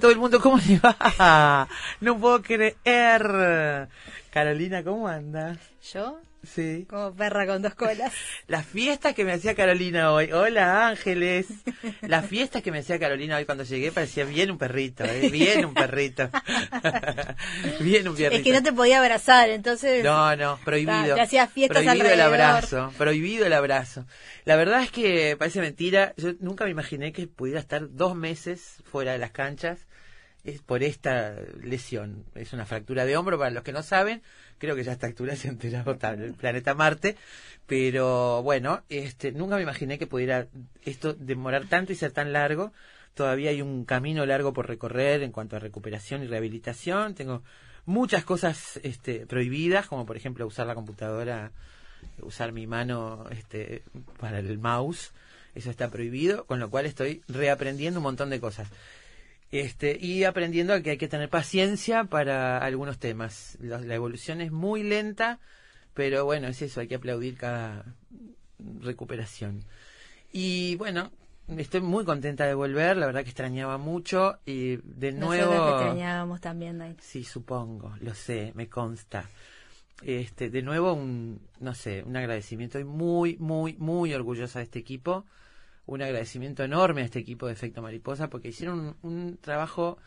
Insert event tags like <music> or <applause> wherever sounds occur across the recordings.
Todo el mundo, ¿cómo le va? <laughs> No puedo creer. Carolina, ¿cómo andas? ¿Yo? Sí. Como perra con dos colas. Las fiestas que me hacía Carolina hoy. Hola, Ángeles. Las fiestas que me hacía Carolina hoy cuando llegué parecía bien un perrito, ¿eh? <laughs> bien un perrito. <laughs> bien un perrito. Es que no te podía abrazar, entonces. No, no, prohibido. Te hacías fiestas prohibido el abrazo, prohibido el abrazo. La verdad es que parece mentira. Yo nunca me imaginé que pudiera estar dos meses fuera de las canchas es por esta lesión. Es una fractura de hombro, para los que no saben. Creo que ya a esta altura se enterado el planeta Marte. Pero bueno, este, nunca me imaginé que pudiera esto demorar tanto y ser tan largo. Todavía hay un camino largo por recorrer en cuanto a recuperación y rehabilitación. Tengo muchas cosas este, prohibidas, como por ejemplo usar la computadora, usar mi mano este, para el mouse. Eso está prohibido, con lo cual estoy reaprendiendo un montón de cosas. Este, y aprendiendo a que hay que tener paciencia para algunos temas. La, la evolución es muy lenta, pero bueno, es eso, hay que aplaudir cada recuperación. Y bueno, estoy muy contenta de volver, la verdad que extrañaba mucho y de Nosotros nuevo... extrañábamos también, Dai. Sí, supongo, lo sé, me consta. Este, de nuevo un, no sé, un agradecimiento. Estoy muy, muy, muy orgullosa de este equipo. Un agradecimiento enorme a este equipo de Efecto Mariposa porque hicieron un, trabajo,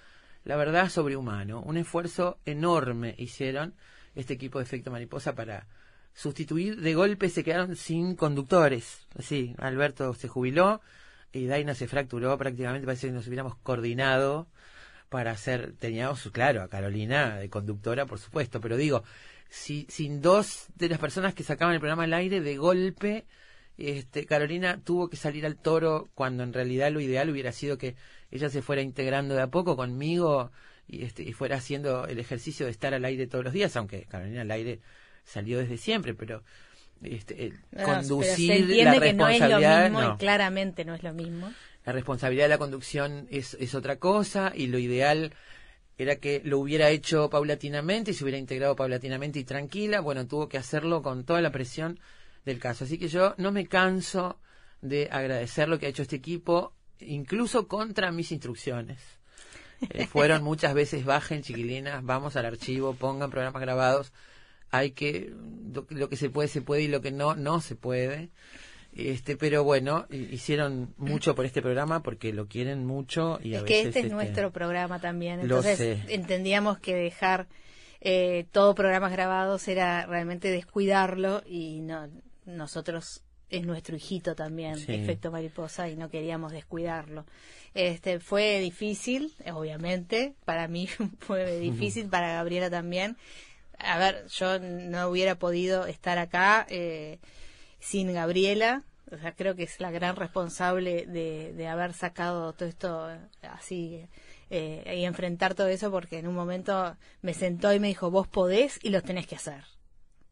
la verdad, sobrehumano. Un esfuerzo enorme hicieron este equipo de Efecto Mariposa para sustituir. De golpe se quedaron sin conductores. Así, Alberto se jubiló y Daina se fracturó. Prácticamente parece que nos hubiéramos coordinado para hacer, teníamos, claro, a Carolina de conductora, por supuesto, pero digo, si, sin dos de las personas que sacaban el programa al aire, de golpe, este, Carolina tuvo que salir al toro cuando en realidad lo ideal hubiera sido que ella se fuera integrando de a poco conmigo y, este, y fuera haciendo el ejercicio de estar al aire todos los días, aunque Carolina al aire salió desde siempre, pero este, el No, pero se conducir entiende la que no es lo responsabilidad mismo no. y claramente no es lo mismo. La responsabilidad de la conducción es, es otra cosa y lo ideal era que lo hubiera hecho paulatinamente y se hubiera integrado paulatinamente y tranquila. Bueno, tuvo que hacerlo con toda la presión del caso. Así que yo no me canso de agradecer lo que ha hecho este equipo, incluso contra mis instrucciones. Eh, fueron <laughs> muchas veces, bajen chiquilinas, vamos al archivo, pongan programas grabados. Hay que, lo, lo que se puede, se puede y lo que no, no se puede. Este, pero bueno, hi- hicieron mucho por este programa porque lo quieren mucho y a es que este es este, nuestro programa también. Entonces entendíamos que dejar eh, todo programas grabados era realmente descuidarlo y no nosotros es nuestro hijito también, Sí. efecto mariposa, y no queríamos descuidarlo. Este fue difícil, obviamente, para mí <laughs> fue difícil, <laughs> para Gabriela también. A ver, yo no hubiera podido estar acá eh, sin Gabriela. O sea, creo que es la gran responsable de, de haber sacado todo esto eh, así eh, y enfrentar todo eso porque en un momento me sentó y me dijo, vos podés y los tenés que hacer.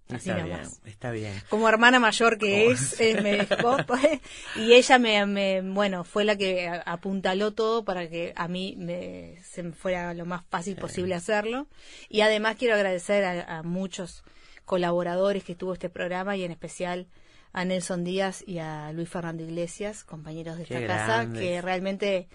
Así Está nomás. bien, está bien. como hermana mayor que es, <laughs> eh, me dejó, pues, y ella me, me- bueno, fue la que apuntaló todo para que a mí me, se me fuera lo más fácil posible hacerlo. Y además quiero agradecer a, a muchos colaboradores que tuvo este programa y en especial a Nelson Díaz y a Luis Fernando Iglesias, compañeros de Qué esta casa, que realmente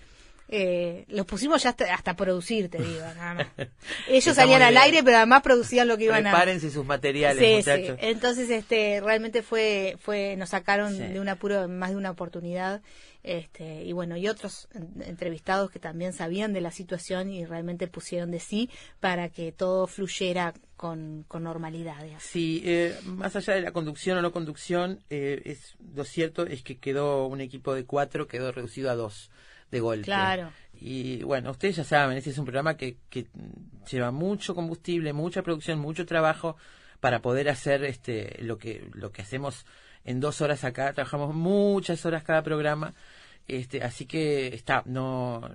eh, los pusimos ya hasta, hasta producir, te digo, nada más. <laughs> Ellos salían al aire, pero además producían lo que iban a Prepárense sus materiales, Sí, muchachos. sí. Entonces, este, realmente fue, fue, nos sacaron Sí. de un apuro más de una oportunidad, este, y bueno, y otros en- entrevistados que también sabían de la situación y realmente pusieron de sí para que todo fluyera con, con normalidad. digamos. Sí, eh, más allá de la conducción o no conducción, eh, es lo cierto es que quedó un equipo de cuatro, quedó reducido a dos de golpe. Claro. Y bueno, ustedes ya saben, este es un programa que, que lleva mucho combustible, mucha producción, mucho trabajo para poder hacer este lo que lo que hacemos en dos horas acá. Trabajamos muchas horas cada programa, este, así que está no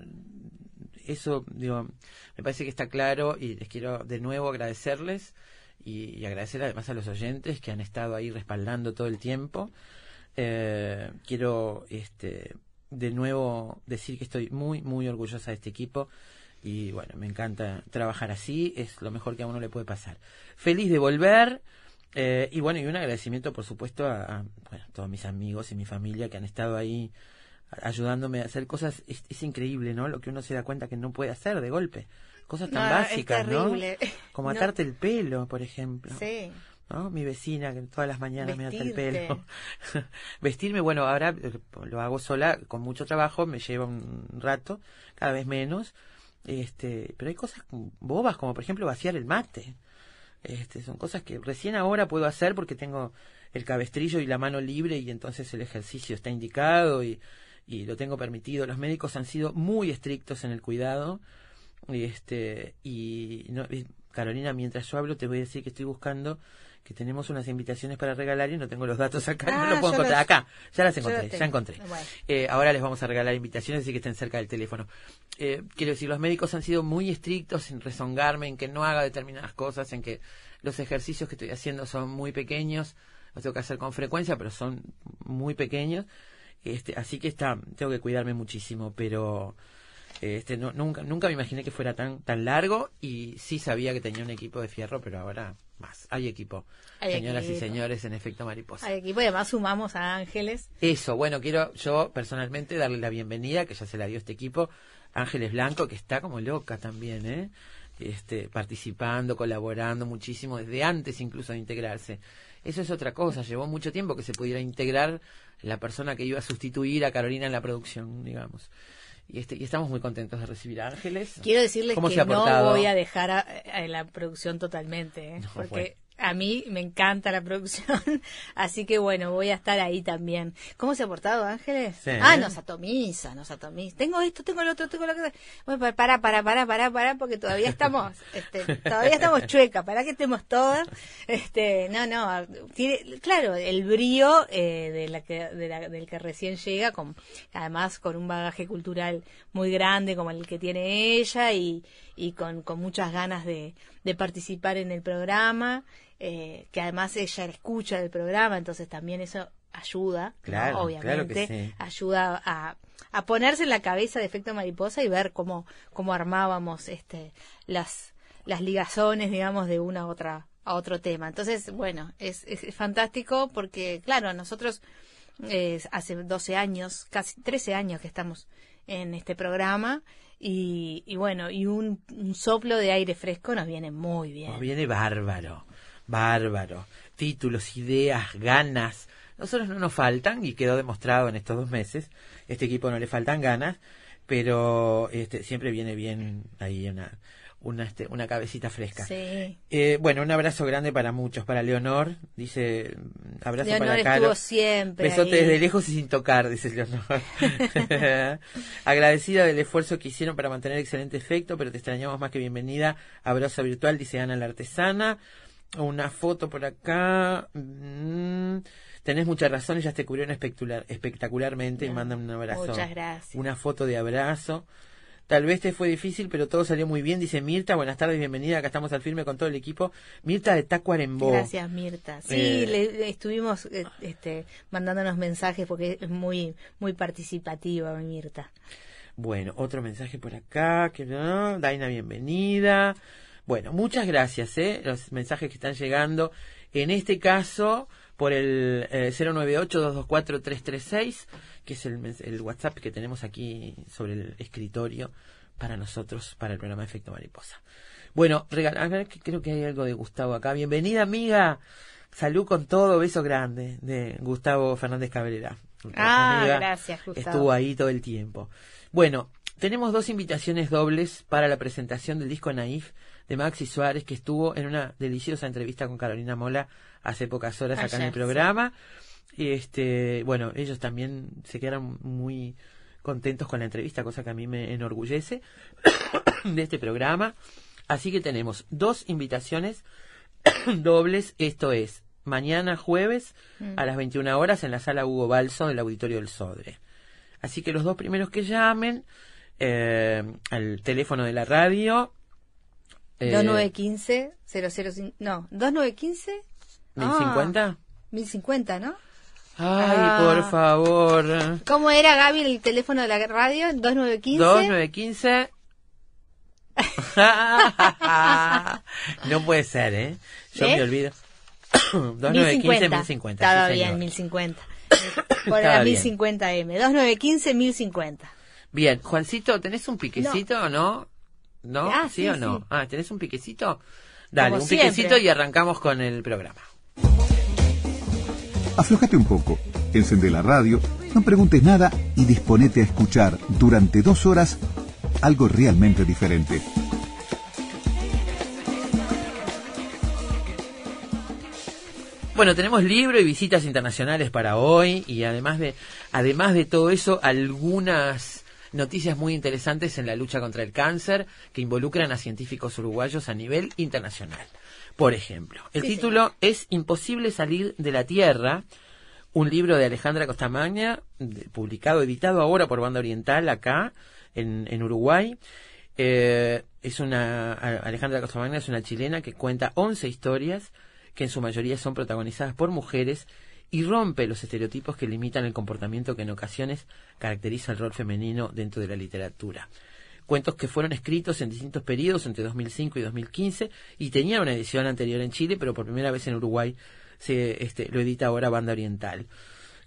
eso digo me parece que está claro y les quiero de nuevo agradecerles y, y agradecer además a los oyentes que han estado ahí respaldando todo el tiempo. Eh, quiero este de nuevo decir que estoy muy muy orgullosa de este equipo y bueno me encanta trabajar así es lo mejor que a uno le puede pasar. Feliz de volver eh, y bueno y un agradecimiento por supuesto a, a, bueno, todos mis amigos y mi familia que han estado ahí ayudándome a hacer cosas. Es, es increíble no lo que uno se da cuenta que no puede hacer de golpe. Cosas tan No, básicas no como <laughs> No. atarte el pelo por ejemplo. Sí. ¿No? Mi vecina que todas las mañanas me ata el pelo. <laughs> Vestirme, bueno, ahora eh, lo hago sola, con mucho trabajo, me lleva un rato, cada vez menos. Este, pero hay cosas bobas, como por ejemplo vaciar el mate. Este, son cosas que recién ahora puedo hacer porque tengo el cabestrillo y la mano libre y entonces el ejercicio está indicado y, y lo tengo permitido. Los médicos han sido muy estrictos en el cuidado. Y este, y no, Carolina, mientras yo hablo te voy a decir que estoy buscando que tenemos unas invitaciones para regalar y no tengo los datos acá, <laughs> no Ah, los puedo encontrar los- acá. Ya las encontré, ya encontré. Bueno. Eh, ahora les vamos a regalar invitaciones, así que estén cerca del teléfono. Eh, quiero decir, los médicos han sido muy estrictos en rezongarme, en que no haga determinadas cosas, en que los ejercicios que estoy haciendo son muy pequeños, los tengo que hacer con frecuencia, pero son muy pequeños. Este, así que está, tengo que cuidarme muchísimo, pero este, no, nunca, nunca me imaginé que fuera tan, tan largo y sí sabía que tenía un equipo de fierro, pero ahora más. Hay equipo, Hay señoras y señores, en efecto mariposa. Al equipo y además sumamos a Ángeles. Eso, bueno, quiero yo personalmente darle la bienvenida, que ya se la dio este equipo, Ángeles Blanco, que está como loca también, ¿eh? Este, participando, colaborando muchísimo, desde antes incluso de integrarse. Eso es otra cosa, llevó mucho tiempo que se pudiera integrar la persona que iba a sustituir a Carolina en la producción, digamos. Y, este, y estamos muy contentos de recibir a Ángeles. Quiero decirles ¿Cómo que no voy a dejar a, a la producción totalmente, ¿eh? No, porque. A mí me encanta la producción, <laughs> así que bueno, voy a estar ahí también. ¿Cómo se ha portado Ángeles? Sí. Ah, nos atomiza, nos atomiza. Tengo esto, tengo lo otro, tengo lo otro. Bueno, pa- para, para, para, para, para, porque todavía estamos, <laughs> este, todavía estamos chueca, para que estemos todas. Este, no, no, tiene, claro, el brío eh, de la que, de la- del que recién llega, con, además con un bagaje cultural muy grande como el que tiene ella y, y con, con muchas ganas de, de participar en el programa, eh, que además ella escucha del programa, entonces también eso ayuda, obviamente, sí. ayuda a, a ponerse en la cabeza de efecto mariposa y ver cómo, cómo armábamos este las, las ligazones, digamos, de una a otra a otro tema. Entonces, bueno, es, es, es fantástico porque, claro, nosotros eh, hace 12 años, casi 13 años que estamos en este programa y, y bueno, y un, un soplo de aire fresco nos viene muy bien. Nos viene bárbaro, bárbaro. Títulos, ideas, ganas. Nosotros no nos faltan, y quedó demostrado en estos dos meses, este equipo no le faltan ganas, pero este, siempre viene bien ahí una, una, este, una cabecita fresca. Sí. Eh, bueno, un abrazo grande para muchos, para Leonor, dice, abrazo Leonor para Caro. siempre Besote ahí. desde lejos y sin tocar, dice Leonor. <laughs> <laughs> Agradecida del esfuerzo que hicieron para mantener excelente efecto, pero te extrañamos más que bienvenida. Abrazo virtual, dice Ana la artesana. Una foto por acá. Mm, tenés mucha razón, ellas te cubrieron espectacular, espectacularmente y mandan un abrazo. muchas gracias. Una foto de abrazo. Tal vez te fue difícil, pero todo salió muy bien, dice Mirta. Buenas tardes, bienvenida. Acá estamos al firme con todo el equipo. Mirta de Tacuarembó. Gracias, Mirta. Sí, Eh, le, le estuvimos eh, este, mandándonos mensajes porque es muy muy participativa Mirta. Bueno, otro mensaje por acá. Que no, Daina, bienvenida. Bueno, muchas gracias, ¿eh? Los mensajes que están llegando. En este caso, por el eh, 098-224-336, que es el, WhatsApp que tenemos aquí sobre el escritorio para nosotros, para el programa Efecto Mariposa. Bueno, regala, a ver, que creo que hay algo de Gustavo acá. Bienvenida, amiga. Salud con todo, beso grande de Gustavo Fernández Cabrera. Ah, gracias, Gustavo. Estuvo ahí todo el tiempo. Bueno, tenemos dos invitaciones dobles para la presentación del disco Naif de Maxi Suárez, que estuvo en una deliciosa entrevista con Carolina Mola hace pocas horas acá en el programa. Y este, bueno, ellos también se quedaron muy contentos con la entrevista, cosa que a mí me enorgullece <coughs> de este programa. Así que tenemos dos invitaciones <coughs> dobles, esto es mañana jueves a las 21 horas en la sala Hugo Balso del Auditorio del Sodre. Así que los dos primeros que llamen eh, al teléfono de la radio. Eh, 2915 005 no, 2915 ¿1050? Ah, 1050, ¿no? Ay, Ah. por favor. ¿Cómo era Gaby el teléfono de la radio? 2915 2915. <laughs> no puede ser, ¿eh? Yo ¿Eh? me olvido. <coughs> 2915 1050. Estaba sí, bien, señor. 1050. <coughs> Por la bien. 1050M. 2915 1050. Bien, Juancito, ¿tenés un piquecito o no? ¿No? Ah, ¿Sí, sí, o no? sí. Ah, ¿tenés un piquecito? Dale, Como un siempre. piquecito y arrancamos con el programa. Aflójate un poco, encende la radio, no preguntes nada y disponete a escuchar durante dos horas algo realmente diferente. Bueno, tenemos libro y visitas internacionales para hoy y además de además de todo eso algunas noticias muy interesantes en la lucha contra el cáncer que involucran a científicos uruguayos a nivel internacional. Por ejemplo, el Sí, título es Imposible salir de la Tierra, un libro de Alejandra Costamagna, publicado, editado ahora por Banda Oriental acá en, en Uruguay. Eh, es una Alejandra Costamagna es una chilena que cuenta 11 historias que en su mayoría son protagonizadas por mujeres y rompe los estereotipos que limitan el comportamiento que en ocasiones caracteriza el rol femenino dentro de la literatura. Cuentos que fueron escritos en distintos periodos entre 2005 y 2015 y tenían una edición anterior en Chile, pero por primera vez en Uruguay se este, lo edita ahora Banda Oriental.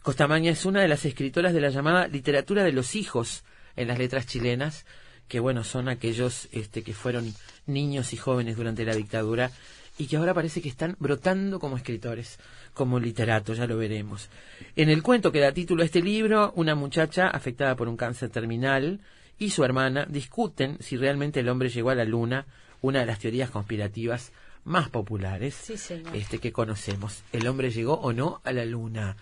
Costamaña es una de las escritoras de la llamada literatura de los hijos en las letras chilenas, que bueno, son aquellos este, que fueron niños y jóvenes durante la dictadura y que ahora parece que están brotando como escritores, como literatos, ya lo veremos. En el cuento que da título a este libro, una muchacha afectada por un cáncer terminal y su hermana discuten si realmente el hombre llegó a la luna, una de las teorías conspirativas más populares Sí, este que conocemos. ¿El hombre llegó o no a la luna?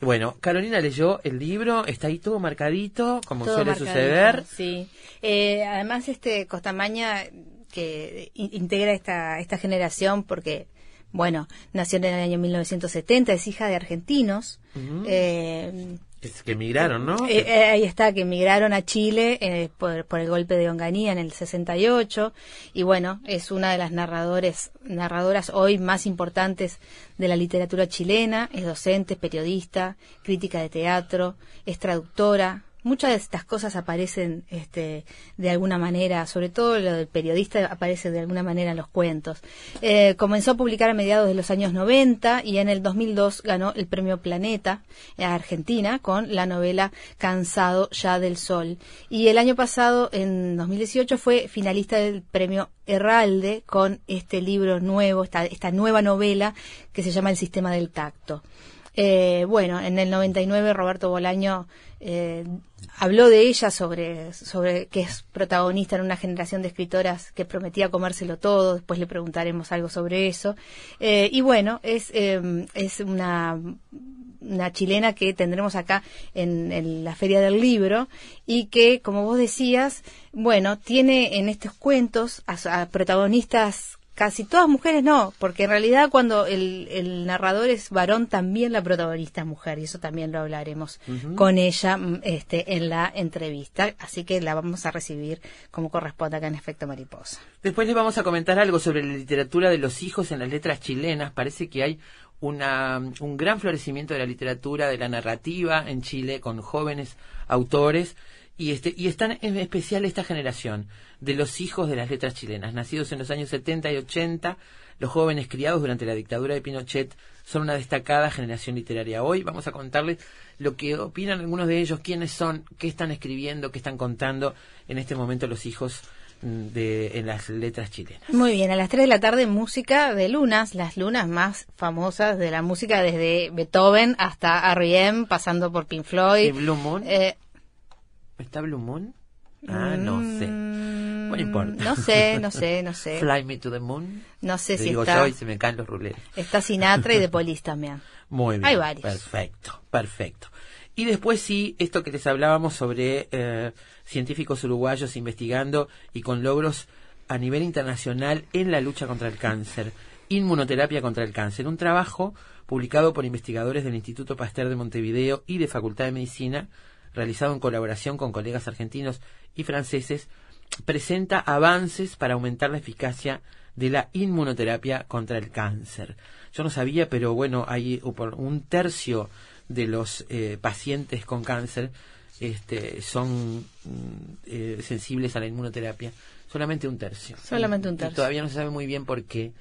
Bueno, Carolina leyó el libro, está ahí todo marcadito, como Todo suele marcadito, suceder. Sí. Eh, además, este Costamaña que in- integra esta, esta generación porque, bueno, nació en el año 1970, es hija de argentinos. Eh, Es que emigraron, ¿no? Eh, eh, ahí está, que emigraron a Chile eh, por, por el golpe de Onganía en el 68 y bueno, es una de las narradores, narradoras hoy más importantes de la literatura chilena, es docente, periodista, crítica de teatro, es traductora. Muchas de estas cosas aparecen este, de alguna manera, sobre todo lo del periodista aparece de alguna manera en los cuentos. Eh, comenzó a publicar a mediados de los años 90 y en el 2002 ganó el premio Planeta a Argentina con la novela Cansado ya del Sol. Y el año pasado, en 2018, fue finalista del premio Herralde con este libro nuevo, esta, esta nueva novela que se llama El Sistema del Tacto. Eh, bueno, en el 99 Roberto Bolaño eh, habló de ella sobre, sobre que es protagonista en una generación de escritoras que prometía comérselo todo, después le preguntaremos algo sobre eso. Eh, y bueno, es, eh, es una, una chilena que tendremos acá en, en la Feria del Libro y que, como vos decías, bueno, tiene en estos cuentos a protagonistas casi todas mujeres no, porque en realidad cuando el, el narrador es varón, también la protagonista es mujer, y eso también lo hablaremos con ella mm, este, en la entrevista, así que la vamos a recibir como corresponde acá en Efecto Mariposa. Después les vamos a comentar algo sobre la literatura de los hijos en las letras chilenas. Parece que hay una, un gran florecimiento de la literatura, de la narrativa en Chile, con jóvenes autores y, este, y están en especial esta generación de los hijos de las letras chilenas, nacidos en los años 70 y 80, los jóvenes criados durante la dictadura de Pinochet son una destacada generación literaria. Hoy vamos a contarles lo que opinan algunos de ellos, quiénes son, qué están escribiendo, qué están contando en este momento los hijos mm, de, en las letras chilenas. Muy bien, a las 3 de la tarde música de lunas, las lunas más famosas de la música desde Beethoven hasta R.E.M., pasando por Pink Floyd. ¿Y Blue Moon? Eh, ¿Está Blue Moon? Ah, no sé. mm, No importa. No sé, no sé, <laughs> no sé. Fly Me to the Moon. No sé Te si digo está, yo y se me caen los ruleros. está Sinatra y The Police también. <laughs> Muy bien. Hay varios. Perfecto, perfecto. Y después sí, esto que les hablábamos sobre eh, científicos uruguayos investigando y con logros a nivel internacional en la lucha contra el cáncer, inmunoterapia contra el cáncer, un trabajo publicado por investigadores del Instituto Pasteur de Montevideo y de Facultad de Medicina, realizado en colaboración con colegas argentinos y franceses, presenta avances para aumentar la eficacia de la inmunoterapia contra el cáncer. Yo no sabía, pero bueno, hay un tercio de los eh, pacientes con cáncer este, son mm, eh, sensibles a la inmunoterapia. Solamente un tercio. Solamente un Y- y tercio. todavía no se sabe muy bien por qué,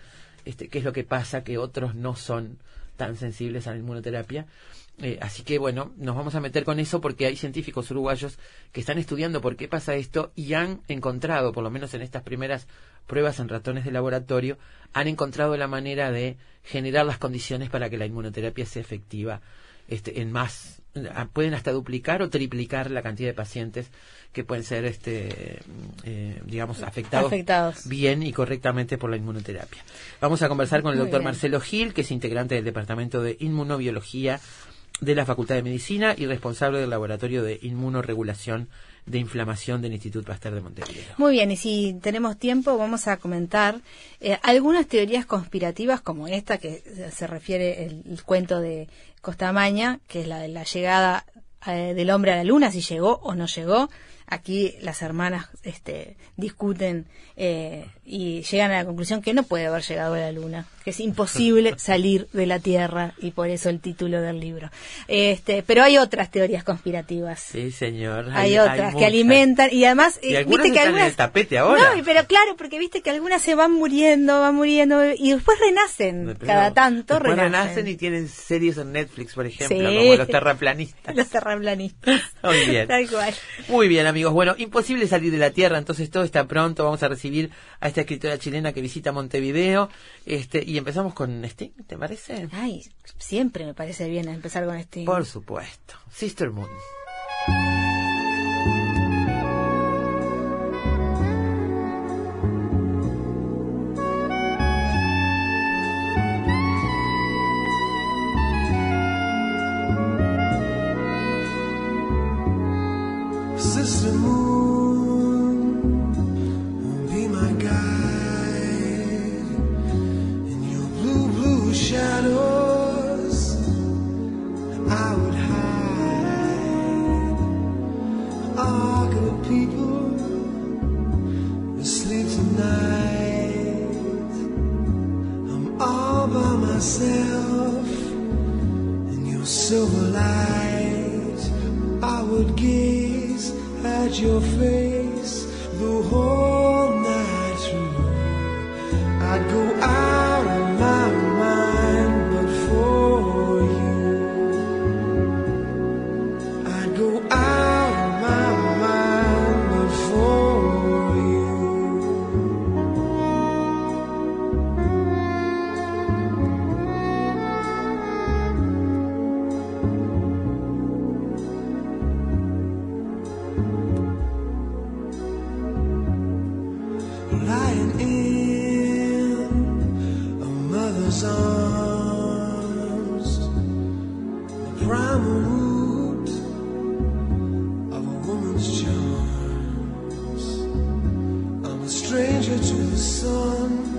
este, qué es lo que pasa, que otros no son tan sensibles a la inmunoterapia. Eh, así que bueno, nos vamos a meter con eso porque hay científicos uruguayos que están estudiando por qué pasa esto y han encontrado, por lo menos en estas primeras pruebas en ratones de laboratorio, han encontrado la manera de generar las condiciones para que la inmunoterapia sea efectiva este, en más, pueden hasta duplicar o triplicar la cantidad de pacientes que pueden ser, este, eh, digamos, afectados, Afectados. bien y correctamente por la inmunoterapia. Vamos a conversar con el Muy doctor bien. Marcelo Gil, que es integrante del Departamento de Inmunobiología de la Facultad de Medicina y responsable del Laboratorio de Inmunoregulación de Inflamación del Instituto Pasteur de Montevideo. Muy bien, y si tenemos tiempo vamos a comentar eh, algunas teorías conspirativas como esta que se refiere el, el cuento de Costamaña, que es la de la llegada eh, del hombre a la luna, si llegó o no llegó. Aquí las hermanas este, discuten eh, y llegan a la conclusión que no puede haber llegado a la luna, que es imposible <laughs> salir de la Tierra y por eso el título del libro. Este, pero hay otras teorías conspirativas. Sí, señor. Hay, otras que alimentan y además Y eh, algunas viste que están en algunas el tapete ahora. no pero claro porque viste que algunas se van muriendo van muriendo y después renacen cada tanto después renacen, renacen y tienen series en Netflix, por ejemplo, Sí. como los terraplanistas. <laughs> los terraplanistas <laughs> Muy bien. tal cual Muy bien, amigos. Bueno, imposible salir de la Tierra, entonces todo está pronto. Vamos a recibir a esta escritora chilena que visita Montevideo. Este, y empezamos con Sting, ¿te parece? ay siempre me parece bien empezar con este Por supuesto. Sister Moon. Sun,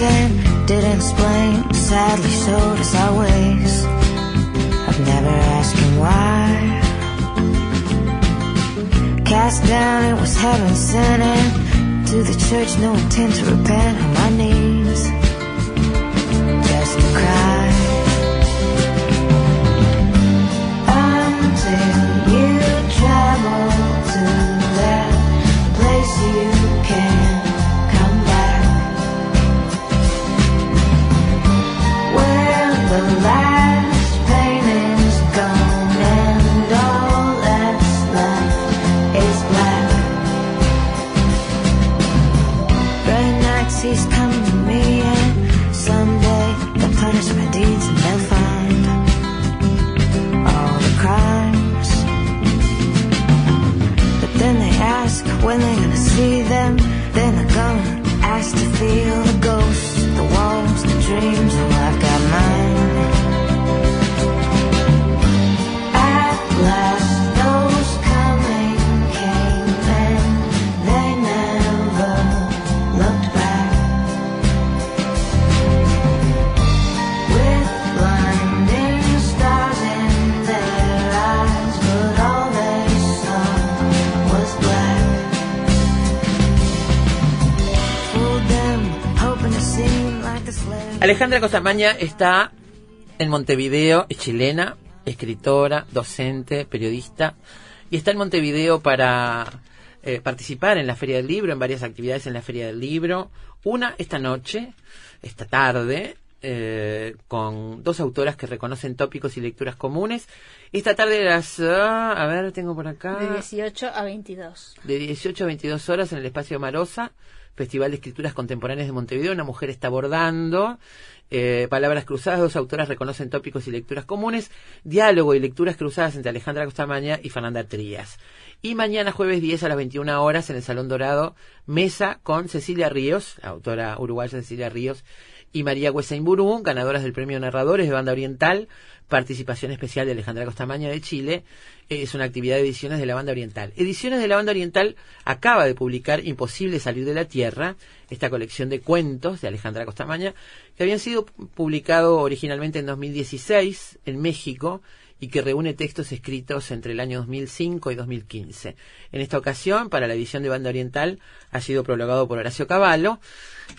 And didn't explain. Sadly showed us our ways. I've never him why. Cast down, it was heaven sent. And to the church, no intent to repent. On my knees, Alejandra Costamaña está en Montevideo, es chilena, escritora, docente, periodista, y está en Montevideo para eh, participar en la Feria del Libro, en varias actividades en la Feria del Libro. Una esta noche, esta tarde, eh, con dos autoras que reconocen tópicos y lecturas comunes. Esta tarde a las, ah, a ver, tengo por acá, De 18 a 22. de 18 a 22 horas en el espacio Marosa, Festival de Escrituras Contemporáneas de Montevideo. Una mujer está abordando. eh, palabras cruzadas, dos autoras reconocen tópicos y lecturas comunes. Diálogo y lecturas cruzadas entre Alejandra Costamaña y Fernanda Trías. Y mañana jueves 10 a las 21 horas en el Salón Dorado, mesa con Cecilia Ríos, autora uruguaya Cecilia Ríos, y María Hueseinburú, ganadoras del premio Narradores de Banda Oriental, participación especial de Alejandra Costamaña de Chile. Eh, Es una actividad de ediciones de la Banda Oriental. Ediciones de la Banda Oriental acaba de publicar Imposible salir de la Tierra, esta colección de cuentos de Alejandra Costamaña, que habían sido publicados originalmente en 2016 en México y que reúne textos escritos entre el año 2005 y 2015. En esta ocasión, para la edición de Banda Oriental, ha sido prologado por Horacio Cavallo.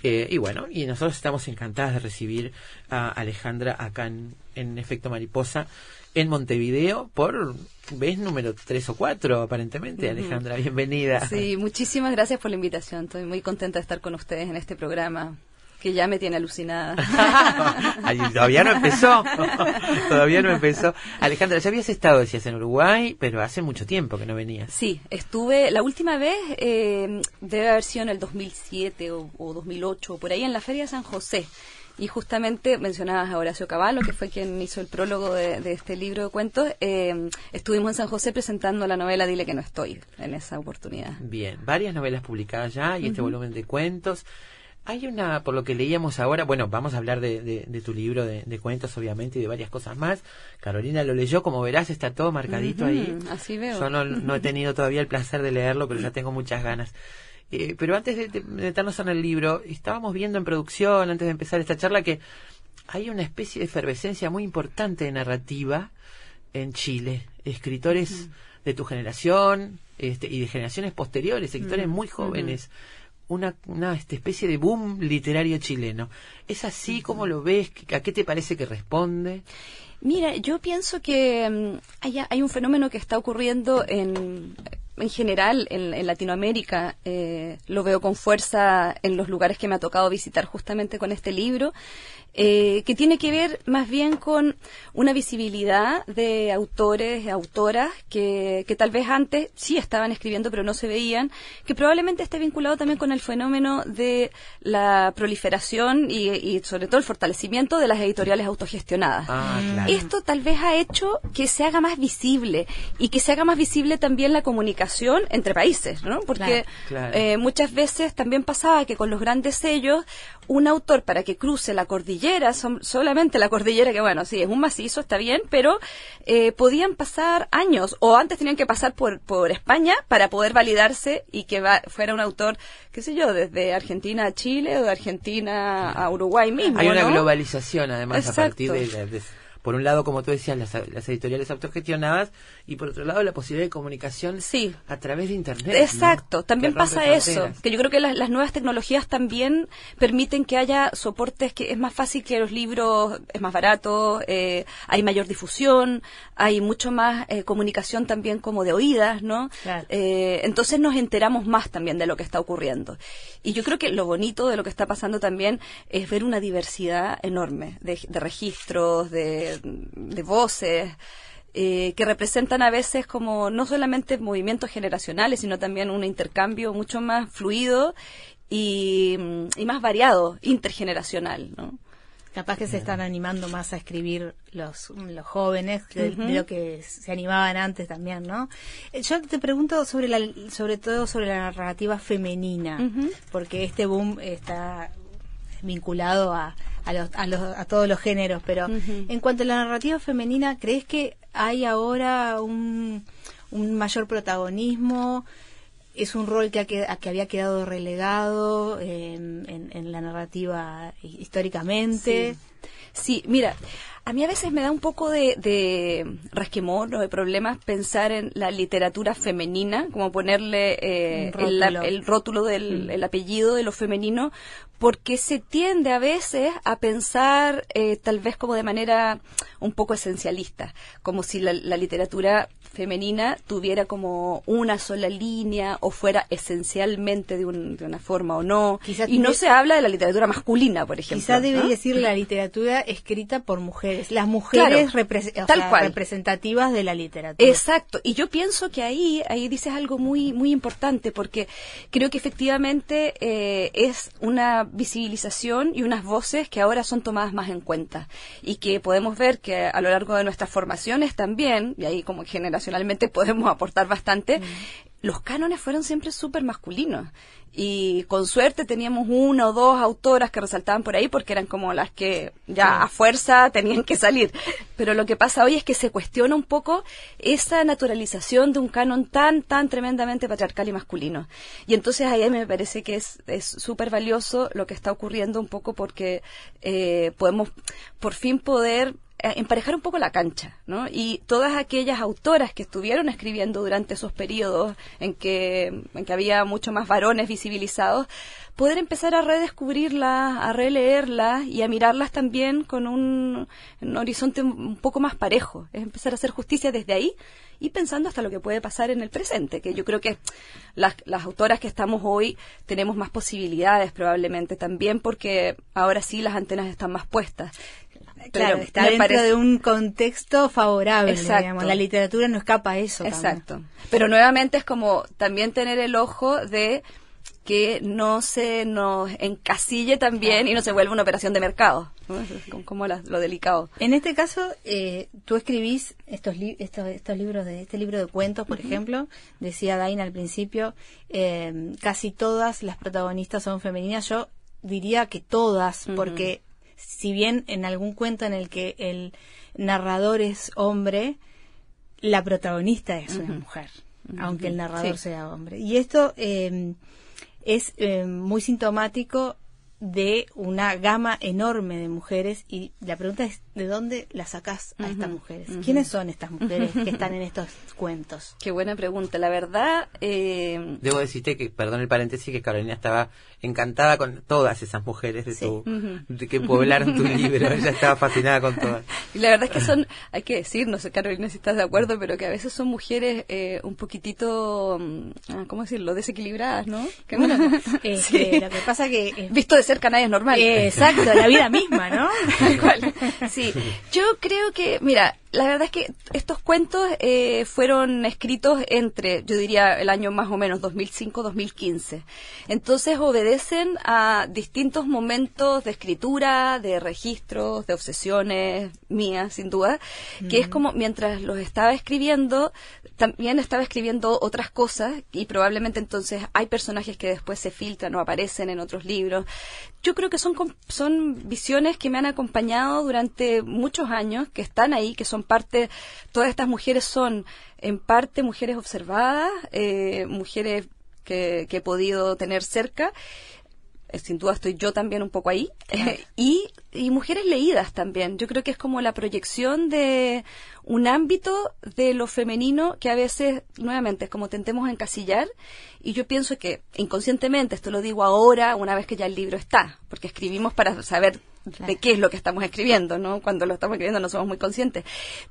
eh, y bueno, y nosotros estamos encantadas de recibir a Alejandra acá en, en Efecto Mariposa en Montevideo por vez número 3 o 4, aparentemente. Alejandra, bienvenida. Sí, muchísimas gracias por la invitación. Estoy muy contenta de estar con ustedes en este programa que ya me tiene alucinada. <laughs> Todavía no empezó. <laughs> todavía no empezó. Alejandra, ya habías estado, decías, en Uruguay, pero hace mucho tiempo que no venías. Sí, estuve la última vez, eh, debe haber sido en el 2007 o, o 2008, por ahí en la Feria de San José. Y justamente mencionabas a Horacio Cavallo, que fue quien hizo el prólogo de, de este libro de cuentos. eh, estuvimos en San José presentando la novela Dile que no estoy en esa oportunidad. Bien, varias novelas publicadas ya y este volumen de cuentos. Hay una, por lo que leíamos ahora, bueno, vamos a hablar de, de- de tu libro de, de cuentos, obviamente, y de varias cosas más. Carolina lo leyó, como verás, está todo marcadito ahí. Así veo. Yo no, no he tenido todavía el placer de leerlo, pero ya <clears throat> tengo muchas ganas. Eh, pero antes de, de meternos en el libro, estábamos viendo en producción, antes de empezar esta charla, que hay una especie de efervescencia muy importante de narrativa en Chile. Escritores de tu generación este, y de generaciones posteriores, escritores muy jóvenes. Una, una este, especie de boom literario chileno. ¿Es así como lo ves? ¿A qué te parece que responde? Mira, yo pienso que mm, hay, hay un fenómeno que está ocurriendo en, en general en, en Latinoamérica. eh, lo veo con fuerza en los lugares que me ha tocado visitar justamente con este libro, eh, que tiene que ver más bien con una visibilidad de autores, autoras que, que tal vez antes sí estaban escribiendo pero no se veían, que probablemente esté vinculado también con el fenómeno de la proliferación y, y sobre todo el fortalecimiento de las editoriales autogestionadas. Ah, claro. Esto tal vez ha hecho que se haga más visible y que se haga más visible también la comunicación entre países, ¿no? Porque Claro. eh, muchas veces también pasaba que con los grandes sellos, un autor para que cruce la cordillera, son- solamente la cordillera, que bueno, sí, es un macizo, está bien, pero eh, podían pasar años, o antes tenían que pasar por, por España para poder validarse y que va- fuera un autor, qué sé yo, desde Argentina a Chile o de Argentina a Uruguay mismo. Hay una ¿no? globalización, además, a partir de, de- por un lado, como tú decías, las, las editoriales autogestionadas y por otro lado, la posibilidad de comunicación Sí. a través de Internet. Exacto, ¿no? también pasa eso, que yo creo que las, las nuevas tecnologías también permiten que haya soportes que es más fácil que los libros, es más barato, eh, hay mayor difusión, hay mucho más eh, comunicación también como de oídas, ¿no? Claro. Eh, entonces nos enteramos más también de lo que está ocurriendo. Y yo creo que lo bonito de lo que está pasando también es ver una diversidad enorme de, de registros, de, de voces, eh, que representan a veces como no solamente movimientos generacionales, sino también un intercambio mucho más fluido y, mm, y más variado, intergeneracional, ¿no? Capaz que se están animando más a escribir los, los jóvenes de, lo que se animaban antes también, ¿no? Eh, Yo te pregunto sobre la, sobre todo sobre la narrativa femenina, porque este boom está vinculado a, a, los, a, los- a todos los géneros, pero en cuanto a la narrativa femenina, ¿crees que hay ahora un, un mayor protagonismo? ¿Es un rol que, ha que había quedado relegado en, en- en la narrativa hi- históricamente? Sí, mira, a mí a veces me da un poco de, de rasquemor o de problemas pensar en la literatura femenina, como ponerle eh, el, rótulo. el rótulo del el apellido de lo femenino, porque se tiende a veces a pensar eh, tal vez como de manera un poco esencialista, como si la, la literatura femenina tuviera como una sola línea o fuera esencialmente de, un- de una forma o no. Quizá y no se habla de la literatura masculina, por ejemplo. Quizá debería ¿no? decir la literatura escrita por mujeres, las mujeres Claro, repres- o tal sea, cual. representativas de la literatura. Exacto, y yo pienso que ahí, ahí dices algo muy, muy importante, porque creo que efectivamente eh, es una visibilización y unas voces que ahora son tomadas más en cuenta y que podemos ver que a lo largo de nuestras formaciones también, y ahí como generacionalmente <laughs> podemos aportar bastante, los cánones fueron siempre súper masculinos. Y con suerte teníamos una o dos autoras que resaltaban por ahí porque eran como las que ya a fuerza <laughs> tenían que salir. Pero lo que pasa hoy es que se cuestiona un poco esa naturalización de un canon tan, tan tremendamente patriarcal y masculino. Y entonces ahí me parece que es es súper valioso lo que está ocurriendo un poco porque eh, podemos por fin poder emparejar un poco la cancha, ¿no? Y todas aquellas autoras que estuvieron escribiendo durante esos periodos en que, en que había mucho más varones visibilizados, poder empezar a redescubrirlas, a releerlas y a mirarlas también con un, horizonte un, un poco más parejo. Es empezar a hacer justicia desde ahí y pensando hasta lo que puede pasar en el presente, que yo creo que las, las autoras que estamos hoy tenemos más posibilidades probablemente también porque ahora sí las antenas están más puestas. Claro, Pero está dentro parece- de un contexto favorable, Exacto. digamos. La literatura no escapa a eso. también. Exacto. Pero nuevamente es como también tener el ojo de que no se nos encasille también y no se vuelva una operación de mercado. como- como la- lo delicado. En este caso, eh, tú escribís estos, li- estos, estos libros de este libro de cuentos, por ejemplo, decía Daina al principio, eh, casi todas las protagonistas son femeninas. Yo diría que todas, porque si bien en algún cuento en el que el narrador es hombre, la protagonista es una mujer, aunque el narrador Sí. sea hombre. Y esto eh, es eh, muy sintomático de una gama enorme de mujeres y la pregunta es ¿de dónde las sacás a estas mujeres? ¿Quiénes son estas mujeres que <laughs> están en estos cuentos? Qué buena pregunta. La verdad, eh, Debo decirte que, perdón el paréntesis, que Carolina estaba encantada con todas esas mujeres de tu, de que poblaron tu <laughs> libro. Ella estaba fascinada con todas. Y la verdad es que son, hay que decir, no sé Carolina si estás de acuerdo, pero que a veces son mujeres eh, un poquitito, mm, ah, ¿cómo decirlo?, desequilibradas, ¿no? Que Bueno, no- <laughs> eh, Sí. lo que pasa que eh, Visto de cerca nadie es normal. eh, exacto, la vida misma, ¿no? Tal cual. Sí, yo creo que, mira, la verdad es que estos cuentos eh, fueron escritos entre, yo diría, el año más o menos 2005-2015. Entonces obedecen a distintos momentos de escritura, de registros, de obsesiones mías, sin duda, que es como mientras los estaba escribiendo, también estaba escribiendo otras cosas y probablemente entonces hay personajes que después se filtran o aparecen en otros libros. Yo creo que son, son visiones que me han acompañado durante muchos años, que están ahí, que son parte, todas estas mujeres son en parte mujeres observadas, eh, mujeres que, que he podido tener cerca. Eh, sin duda estoy yo también un poco ahí, <laughs> y, y mujeres leídas también. Yo creo que es como la proyección de un ámbito de lo femenino que a veces, nuevamente, es como tentemos a encasillar, y yo pienso que inconscientemente, esto lo digo ahora, una vez que ya el libro está, porque escribimos para saber de qué es lo que estamos escribiendo, ¿no? Cuando lo estamos escribiendo no somos muy conscientes.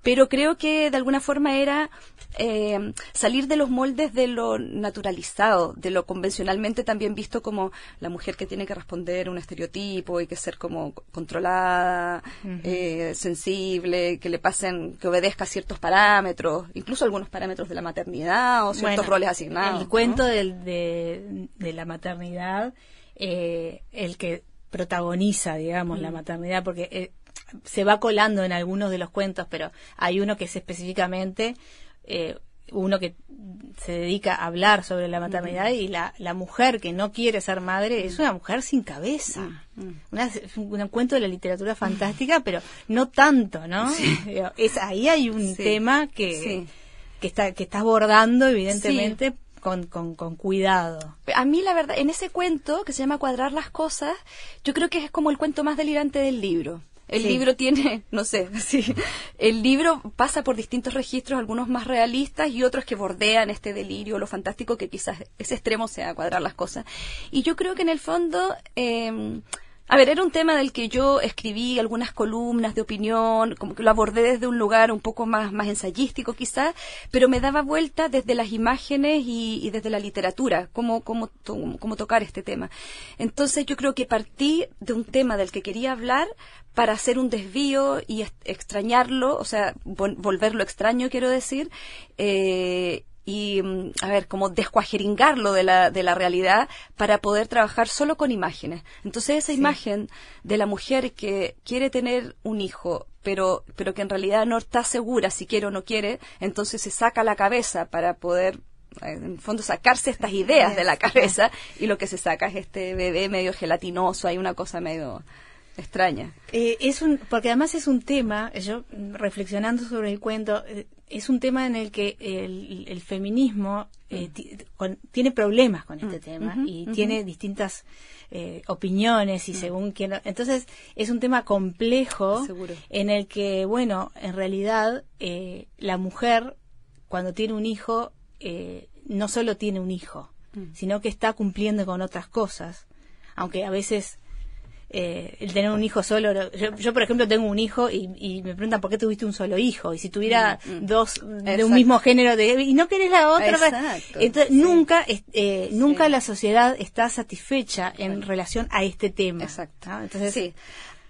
Pero creo que de alguna forma era eh, salir de los moldes de lo naturalizado, de lo convencionalmente también visto como la mujer que tiene que responder a un estereotipo y que ser como controlada, eh, sensible, que le pasen, que obedezca ciertos parámetros, incluso algunos parámetros de la maternidad o ciertos Bueno, roles asignados. El cuento ¿no? del- de, de la maternidad, eh, el que protagoniza, digamos, Mm. la maternidad, porque eh, se va colando en algunos de los cuentos, pero hay uno que es específicamente eh, uno que se dedica a hablar sobre la maternidad y la, la mujer que no quiere ser madre es una mujer sin cabeza. Una- es un, un cuento de la literatura fantástica, pero no tanto, ¿no? <laughs> Es, ahí hay un Sí. tema que, Sí. que está que está abordando evidentemente con, con, con cuidado. A mí, la verdad, en ese cuento que se llama Cuadrar las cosas, yo creo que es como el cuento más delirante del libro. El Sí. libro tiene, <laughs> no sé, <laughs> sí, el libro pasa por distintos registros, algunos más realistas y otros que bordean este delirio, lo fantástico que quizás ese extremo sea cuadrar las cosas. Y yo creo que en el fondo, eh, a ver, era un tema del que yo escribí algunas columnas de opinión, como que lo abordé desde un lugar un poco más, más ensayístico quizás, pero me daba vuelta desde las imágenes y, y desde la literatura, cómo, cómo, cómo tocar este tema. Entonces yo creo que partí de un tema del que quería hablar para hacer un desvío y extrañarlo, o sea, vol- volverlo extraño, quiero decir, eh, y, mm, a ver, como descuajeringarlo de la, de la realidad para poder trabajar solo con imágenes. Entonces esa imagen de la mujer que quiere tener un hijo, pero, pero que en realidad no está segura si quiere o no quiere, entonces se saca la cabeza para poder eh, en el fondo sacarse estas ideas de la cabeza y lo que se saca es este bebé medio gelatinoso, hay una cosa medio extraña. Eh, es un, porque además es un tema, yo mm, reflexionando sobre el cuento, eh, es un tema en el que el, el feminismo eh, ti- con- tiene problemas con este tema ujú, y tiene distintas eh, opiniones y según quién. Entonces es un tema complejo Seguro. en el que, bueno, en realidad eh, la mujer cuando tiene un hijo eh, no solo tiene un hijo, sino que está cumpliendo con otras cosas, aunque a veces eh, el tener un hijo solo. Yo, yo, por ejemplo, tengo un hijo y, y me preguntan por qué tuviste un solo hijo. Y si tuviera dos de un mismo género, de, y no querés la otra. Exacto, Entonces, sí. nunca, eh, nunca Sí. la sociedad está satisfecha en relación a este tema. Exacto. ¿no? Entonces, sí.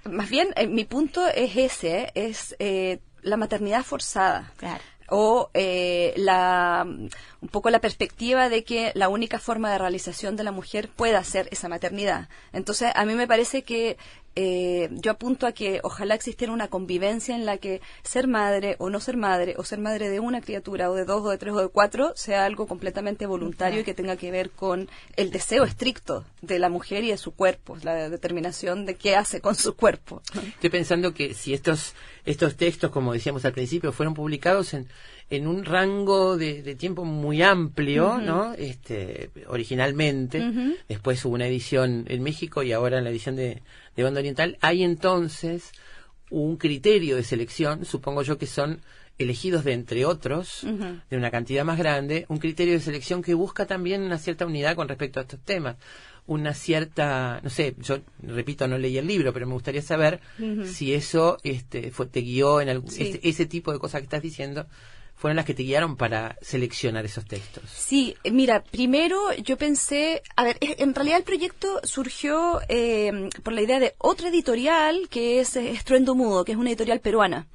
Más bien, eh, mi punto es ese, es eh, la maternidad forzada. Claro. O eh, la, un poco la perspectiva de que la única forma de realización de la mujer pueda ser esa maternidad. Entonces, a mí me parece que eh, yo apunto a que ojalá existiera una convivencia en la que ser madre o no ser madre, o ser madre de una criatura, o de dos, o de tres, o de cuatro, sea algo completamente voluntario y que tenga que ver con el deseo estricto de la mujer y de su cuerpo, la determinación de qué hace con su cuerpo. Estoy pensando que si estos, estos textos, como decíamos al principio, fueron publicados en, en un rango de, de tiempo muy amplio, ¿no? Este, originalmente, después hubo una edición en México y ahora en la edición de, de Banda Oriental, hay entonces un criterio de selección, supongo yo que son elegidos de entre otros, de una cantidad más grande, un criterio de selección que busca también una cierta unidad con respecto a estos temas. Una cierta, no sé, yo repito, no leí el libro, pero me gustaría saber si eso este, fue, te guió en algún, Sí. este- ese tipo de cosas que estás diciendo, fueron las que te guiaron para seleccionar esos textos. Sí, mira, primero yo pensé, a ver, en realidad el proyecto surgió eh, por la idea de otra editorial que es eh, Estruendo Mudo, que es una editorial peruana.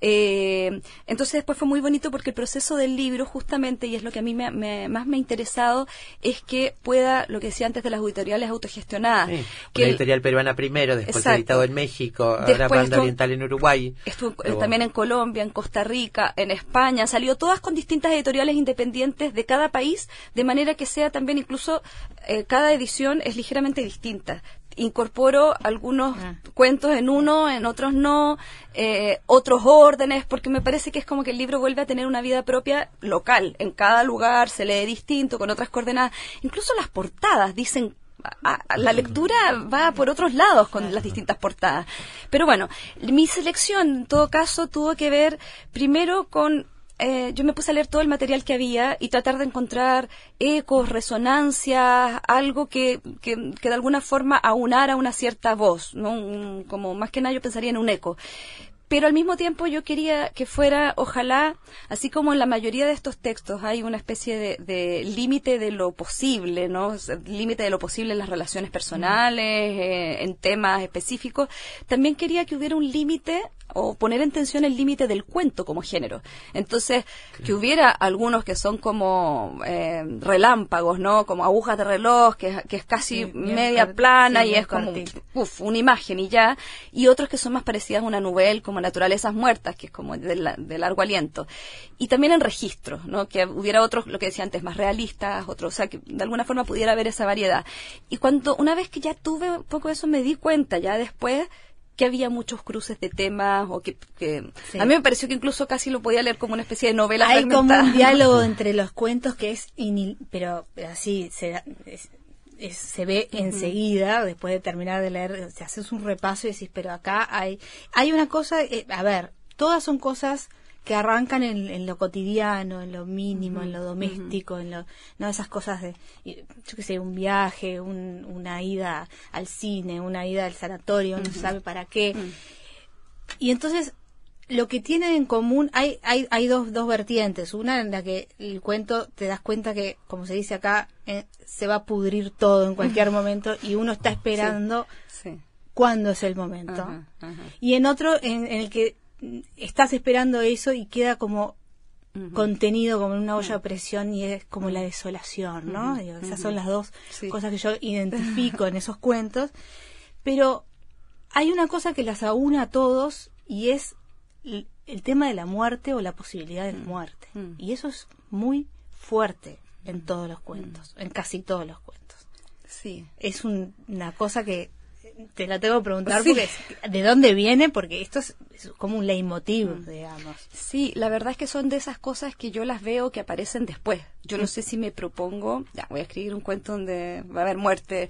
Eh, entonces después fue muy bonito porque el proceso del libro justamente, y es lo que a mí me- me- más me ha interesado, es que pueda, lo que decía antes de las editoriales autogestionadas, Sí, que una editorial peruana primero, después Exacto. editado en México, ahora Banda estuvo- Oriental en Uruguay. Estuvo también en Colombia, en Costa Rica, en España, salió todas con distintas editoriales independientes de cada país, de manera que sea también incluso eh, cada edición es ligeramente distinta. Incorporo algunos Ah. cuentos en uno, en otros no, eh, otros órdenes, porque me parece que es como que el libro vuelve a tener una vida propia local. En cada lugar se lee distinto, con otras coordenadas. Incluso las portadas dicen a- a- la lectura va por otros lados con las distintas portadas. Pero bueno, mi selección en todo caso tuvo que ver primero con eh, yo me puse a leer todo el material que había y tratar de encontrar ecos, resonancias, algo que, que, que de alguna forma aunara una cierta voz, ¿no? Un- como más que nada yo pensaría en un eco. Pero al mismo tiempo yo quería que fuera, ojalá, así como en la mayoría de estos textos hay una especie de, de límite de lo posible, ¿no? Límite de lo posible en las relaciones personales, eh, en temas específicos. También quería que hubiera un límite o poner en tensión el límite del cuento como género. Entonces, que hubiera algunos que son como eh, relámpagos, ¿no? Como agujas de reloj, que, es- que es casi Sí, media plana sí, y es como uf, una imagen y ya, y otros que son más parecidas a una novela, como Naturalezas Muertas, que es como de, la- de largo aliento. Y también en registros, ¿no? Que hubiera otros, lo que decía antes, más realistas, otros, o sea, que de alguna forma pudiera haber esa variedad. Y cuando, una vez que ya tuve un poco eso, me di cuenta ya después que había muchos cruces de temas o que, que Sí. a mí me pareció que incluso casi lo podía leer como una especie de novela Hay como un diálogo <laughs> entre los cuentos que es inil- pero así se da- es- es- se ve enseguida después de terminar de leer te haces un repaso y decís pero acá hay hay una cosa eh, a ver todas son cosas que arrancan en, en lo cotidiano, en lo mínimo, en lo doméstico, en lo, no esas cosas de, yo qué sé, un viaje, un- una ida al cine, una ida al sanatorio, no sabe para qué. Y entonces, lo que tienen en común, hay, hay, hay dos, dos vertientes. Una en la que el cuento te das cuenta que, como se dice acá, eh, se va a pudrir todo en cualquier <laughs> momento y uno está esperando Sí. cuándo es el momento. Ajá, ajá. Y en otro en, en el que mm, estás esperando eso y queda como contenido como en una olla de presión y es como la desolación, ¿no? Digo, esas son las dos Sí. cosas que yo <laughs> identifico en esos cuentos. Pero hay una cosa que las aúna a todos y es el, tema de la muerte o la posibilidad de la muerte. Mm. Y eso es muy fuerte en todos los cuentos, en casi todos los cuentos. Sí. Es un- una cosa que te la tengo que preguntar Sí. porque es- de dónde viene porque esto es, es como un leitmotiv, digamos. Sí, la verdad es que son de esas cosas que yo las veo que aparecen después. Yo no sé si me propongo, ya, voy a escribir un cuento donde va a haber muerte.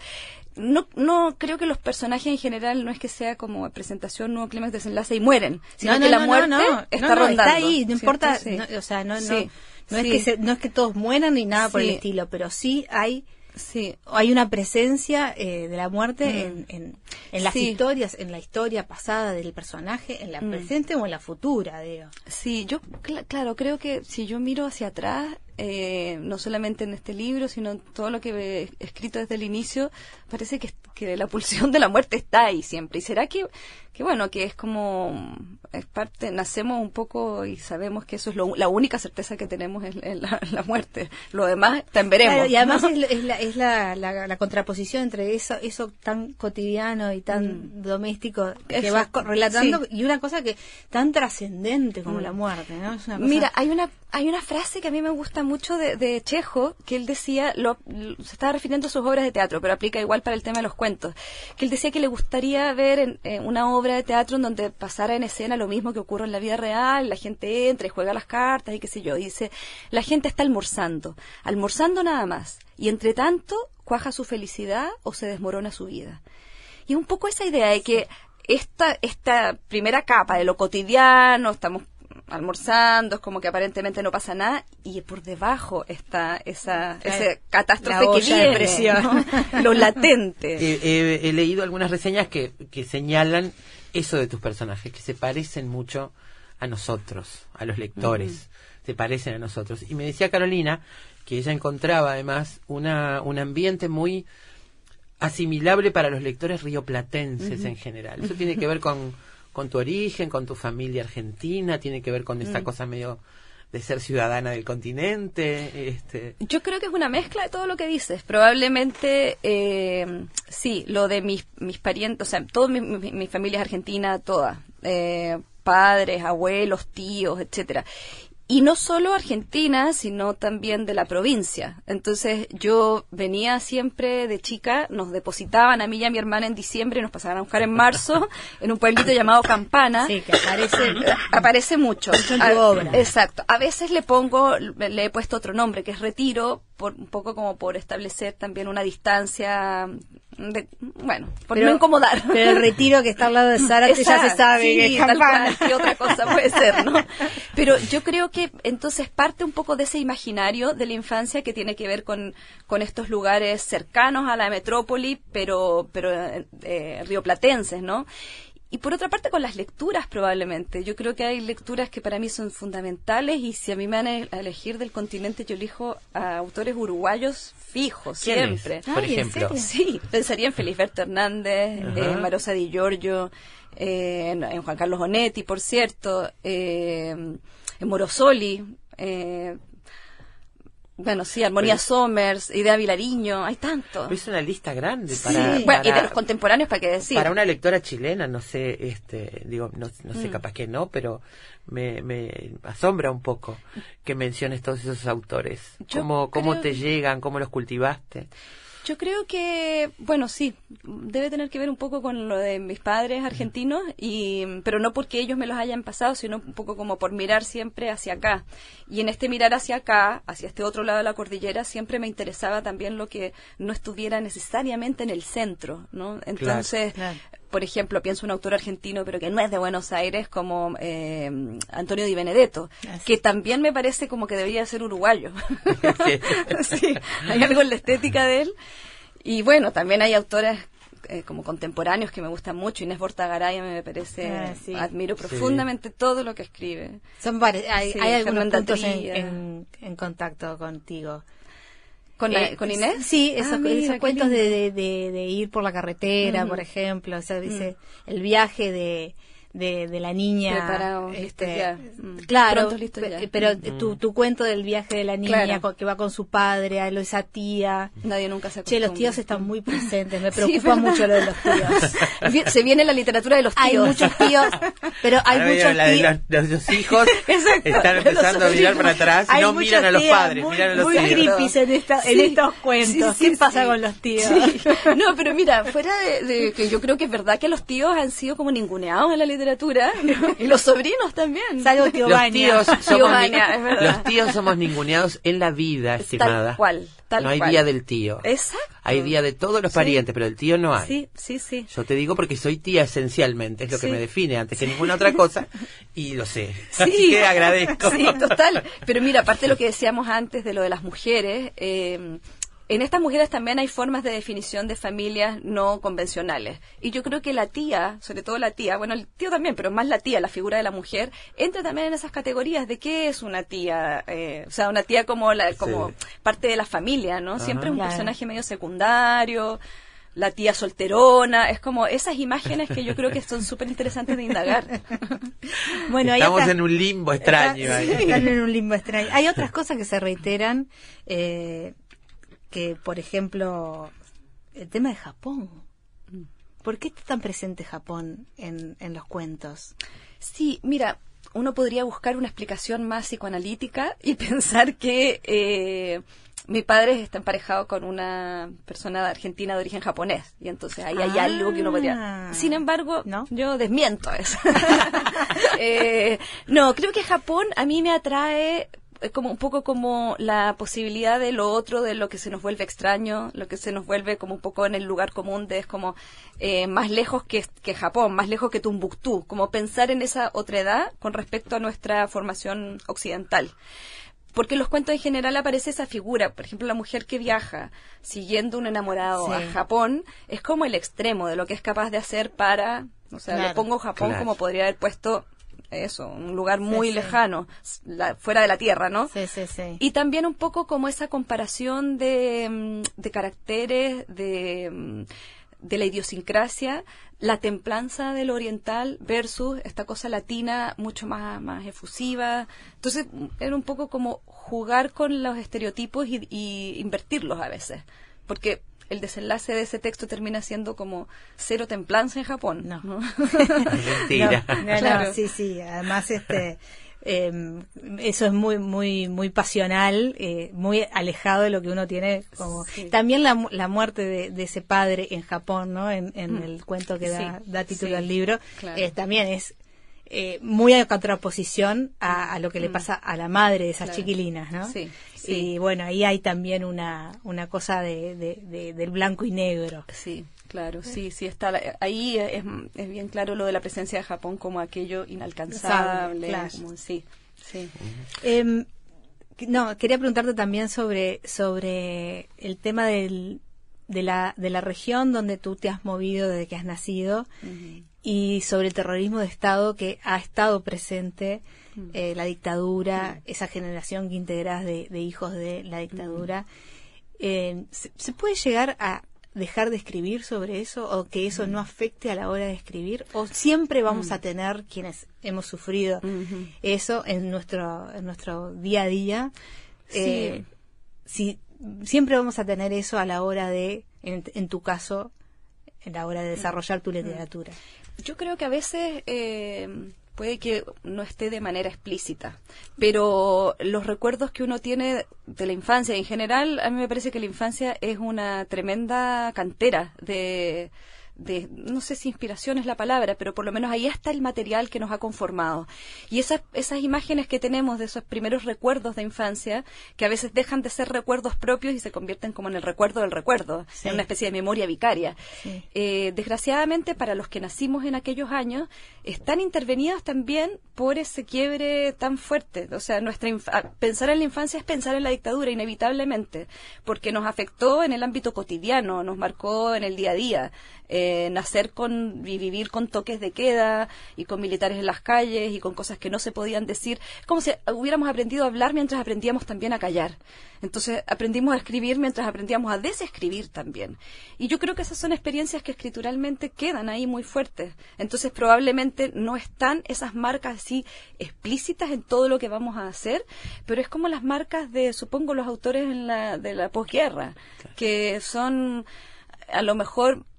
No, no creo que los personajes en general no es que sea como presentación, nuevo clímax, desenlace y mueren, sino que la muerte está no, no, rondando. está ahí, no ¿cierto? importa, Sí. no, o sea, no, no, Sí, no es que se- no es que todos mueran ni nada por el estilo, pero sí hay Sí, hay una presencia eh, de la muerte en, en, en las Mm. Sí. historias, en la historia pasada del personaje, en la Mm. presente o en la futura, digo. Sí, yo, cl- claro, creo que si yo miro hacia atrás, eh, no solamente en este libro, sino en todo lo que he escrito desde el inicio, parece que, que la pulsión de la muerte está ahí siempre. ¿Y será que, que bueno, que es como, es parte, nacemos un poco y sabemos que eso es lo- la única certeza que tenemos es, es la, la muerte. Lo demás, te veremos. Claro, y además ¿no? es, la- es la, es la, la- la contraposición entre eso eso tan cotidiano y tan doméstico que Mm. Eso, vas relatando sí. y una cosa que tan trascendente como Mm. la muerte, ¿no? Es una cosa- Mira, hay una hay una frase que a mí me gusta mucho de, de Chejo, que él decía, lo, lo- se estaba refiriendo a sus obras de teatro, pero aplica igual para el tema de los cuentos, que él decía que le gustaría ver en, eh, una obra de teatro en donde pasara en escena lo mismo que ocurre en la vida real, la gente entra y juega las cartas y qué sé yo, y dice, la gente está almorzando, almorzando nada más, y entre tanto cuaja su felicidad o se desmorona su vida. Y un poco esa idea de que esta, esta primera capa de lo cotidiano, estamos almorzando, es como que aparentemente no pasa nada, y por debajo está esa, catástrofe que viene, presión. ¿no? lo latente. <laughs> Eh, eh, he leído algunas reseñas que, que señalan eso de tus personajes, que se parecen mucho a nosotros, a los lectores, se parecen a nosotros. Y me decía Carolina que ella encontraba además una, un ambiente muy asimilable para los lectores rioplatenses en general. Eso tiene que ver con, con tu origen, con tu familia argentina, tiene que ver con esa cosa medio de ser ciudadana del continente. Este, Yo creo que es una mezcla de todo lo que dices. Probablemente, eh, sí, lo de mis, mis parientes, o sea, toda mi, mi- mi familia es argentina, toda. Eh, padres, abuelos, tíos, etcétera. Y no solo Argentina, sino también de la provincia. Entonces yo venía siempre de chica, nos depositaban a mí y a mi hermana en diciembre y nos pasaban a buscar en marzo <laughs> en un pueblito llamado Campana. Sí, que aparece <laughs> Aparece mucho. Mucho en tu A- obra. Exacto. A veces le pongo, le he puesto otro nombre, que es retiro, por, un poco como por establecer también una distancia, de, bueno, por no incomodar. Pero el retiro que está al lado de Zárate ya Exacto, se sabe sí, que es tal cual, ¿Qué otra cosa puede ser, no? Pero yo creo que entonces parte un poco de ese imaginario de la infancia que tiene que ver con, con estos lugares cercanos a la metrópoli, pero, pero eh, eh, rioplatenses, ¿no? Y por otra parte con las lecturas probablemente. Yo creo que hay lecturas que para mí son fundamentales y si a mí me van a elegir del continente yo elijo a autores uruguayos fijos, ¿Quiénes, siempre. por Ay, ¿en ejemplo? Sí, pensaría en Feliberto Hernández, Ajá. en Marosa Di Giorgio, eh, en, en Juan Carlos Onetti, por cierto, eh, en Morosoli, eh, bueno, sí, Armonía Pero- Somers, Idea Vilariño, hay tanto. Es una lista grande Sí, para, bueno, y de los contemporáneos, ¿para qué decir? para una lectora chilena, no sé, este, digo, no, no Mm. sé, capaz que no, pero me, me asombra un poco que menciones todos esos autores. Yo ¿Cómo, cómo creo- te llegan? ¿Cómo los cultivaste? Yo creo que, bueno, sí, debe tener que ver un poco con lo de mis padres argentinos, y, pero no porque ellos me los hayan pasado, sino un poco como por mirar siempre hacia acá. Y en este mirar hacia acá, hacia este otro lado de la cordillera, siempre me interesaba también lo que no estuviera necesariamente en el centro, ¿no? Entonces, Claro. Por ejemplo, pienso un autor argentino, pero que no es de Buenos Aires, como eh, Antonio Di Benedetto, que también me parece como que debería ser uruguayo. Sí. <laughs> <laughs> sí, hay algo en la estética de él. Y bueno, también hay autores eh, como contemporáneos que me gustan mucho. Inés Bortagaray me parece, Ah, sí. admiro profundamente todo lo que escribe. Son hay, Sí, hay algunos puntos en, Tría. en, en contacto contigo. ¿Con, Eh, ¿con Inés? Sí, Ah, esos, mira, esos cuentos de, de, de- de ir por la carretera, por ejemplo, o sea, dice, Mm. el viaje de, de, de la niña. Preparados, listos este, ya. Mm. Claro, ya. pero Mm. tu, tu cuento del viaje de la niña Claro. que va con su padre, a lo- esa tía. Nadie nunca se Che, los acostumbra. tíos están muy presentes, me <laughs> preocupa mucho lo de los tíos. <laughs> Se viene la literatura de los tíos. Hay muchos tíos, pero <laughs> hay Ahora muchos la de tíos. los, los- los hijos Exacto, están empezando a mirar para atrás y no miran a los tíos padres, muy, miran a los muy tíos. en, esta- en estos cuentos. Sí, sí, ¿Qué pasa sí. con los tíos? Sí. No, pero mira, fuera de, de que yo creo que es verdad que los tíos han sido como ninguneados en la literatura, ¿no? <laughs> y los sobrinos también. Salvo tío Los Baña. tíos, Tío <laughs> somos, Baña, es los tíos somos ninguneados en la vida, estimada. Tal cual, tal no hay cual. día del tío. Exacto. Hay día de todos los Sí. parientes, pero del tío no hay. Sí, sí, sí. Yo te digo porque soy tía esencialmente, es lo que me define antes que ninguna otra cosa y lo sé. <laughs> Sí. Así que agradezco. Sí, total. Pero mira, aparte de lo que decíamos antes de lo de las mujeres, eh, en estas mujeres también hay formas de definición de familias no convencionales. Y yo creo que la tía, sobre todo la tía, bueno, el tío también, pero más la tía, la figura de la mujer, entra también en esas categorías de qué es una tía, eh, o sea, una tía como, la, como Sí. parte de la familia, ¿no? Siempre es un Claro. personaje medio secundario, la tía solterona, es como esas imágenes que yo creo que son súper interesantes de indagar. <laughs> Bueno, hay Estamos otras- en un limbo extraño Está- ahí. sí, están en un limbo extraño. Hay otras cosas que se reiteran, eh, que por ejemplo, el tema de Japón. ¿Por qué está tan presente Japón en, en los cuentos? Sí, mira, uno podría buscar una explicación más psicoanalítica y <laughs> pensar que eh, mi padre está emparejado con una persona argentina de origen japonés y entonces ahí hay Ah. algo que uno podría... Sin embargo, ¿No? yo desmiento eso. <laughs> Eh, no, creo que Japón a mí me atrae eh, como un poco como la posibilidad de lo otro, de lo que se nos vuelve extraño, lo que se nos vuelve como un poco en el lugar común de es como eh, más lejos que, que Japón, más lejos que Tumbuctú, como pensar en esa otredad con respecto a nuestra formación occidental. Porque en los cuentos en general aparece esa figura, por ejemplo, la mujer que viaja siguiendo un enamorado Sí. a Japón, es como el extremo de lo que es capaz de hacer para, o sea, le pongo Japón Claro. como podría haber puesto eso, un lugar muy sí. lejano, la- fuera de la Tierra, ¿no? Sí, sí, sí. Y también un poco como esa comparación de, mm, de caracteres, de, mm, de la idiosincrasia, la templanza del oriental versus esta cosa latina mucho más, más efusiva. Entonces mm, era un poco como jugar con los estereotipos y, y invertirlos a veces. Porque el desenlace de ese texto termina siendo como cero templanza en Japón. No. ¿no? <laughs> Mentira. No, no, no, Claro. sí, sí. Además, este, eh, eso es muy, muy, muy pasional, eh, muy alejado de lo que uno tiene como. Sí. También la, mu- la muerte de, de ese padre en Japón, ¿no? En, en Mm. el cuento que da, Sí, da título sí, al libro, claro. eh, también es eh, muy a contraposición a, a lo que le Mm. pasa a la madre de esas Claro. chiquilinas, ¿no? Sí, sí. Y bueno, ahí hay también una, una cosa de, de- de- del blanco y negro. Sí, claro, sí, sí está. la- ahí es, es bien claro lo de la presencia de Japón como aquello inalcanzable. Claro. como- sí, sí. Em, no, quería preguntarte también sobre, sobre el tema del, de, la, de la región donde tú te has movido desde que has nacido. Y sobre el terrorismo de Estado que ha estado presente, Mm. eh, la dictadura, esa generación que integras de, de hijos de la dictadura. Eh, ¿se, se puede llegar a dejar de escribir sobre eso o que eso Mm. no afecte a la hora de escribir? ¿O siempre vamos a tener quienes hemos sufrido eso en nuestro, en nuestro día a día? Sí. Eh, si siempre vamos a tener eso a la hora de, en, en tu caso, en la hora de desarrollar tu literatura. Yo creo que a veces eh, puede que no esté de manera explícita, pero los recuerdos que uno tiene de la infancia en general, a mí me parece que la infancia es una tremenda cantera de, de no sé si inspiración es la palabra, pero por lo menos ahí está el material que nos ha conformado. Y esas, esas imágenes que tenemos de esos primeros recuerdos de infancia, que a veces dejan de ser recuerdos propios y se convierten como en el recuerdo del recuerdo, Sí. en una especie de memoria vicaria. Sí. Eh, desgraciadamente, para los que nacimos en aquellos años, están intervenidas también por ese quiebre tan fuerte. O sea, nuestra pensar en la infancia es pensar en la dictadura, inevitablemente, porque nos afectó en el ámbito cotidiano, nos marcó en el día a día. Eh, nacer con y vivir con toques de queda y con militares en las calles y con cosas que no se podían decir, Es como si hubiéramos aprendido a hablar mientras aprendíamos también a callar. Entonces aprendimos a escribir mientras aprendíamos a desescribir también. Y yo creo que esas son experiencias que escrituralmente quedan ahí muy fuertes. Entonces probablemente no están esas marcas así explícitas en todo lo que vamos a hacer, pero es como las marcas de, supongo, los autores en la, de la posguerra, que son a lo mejor eh,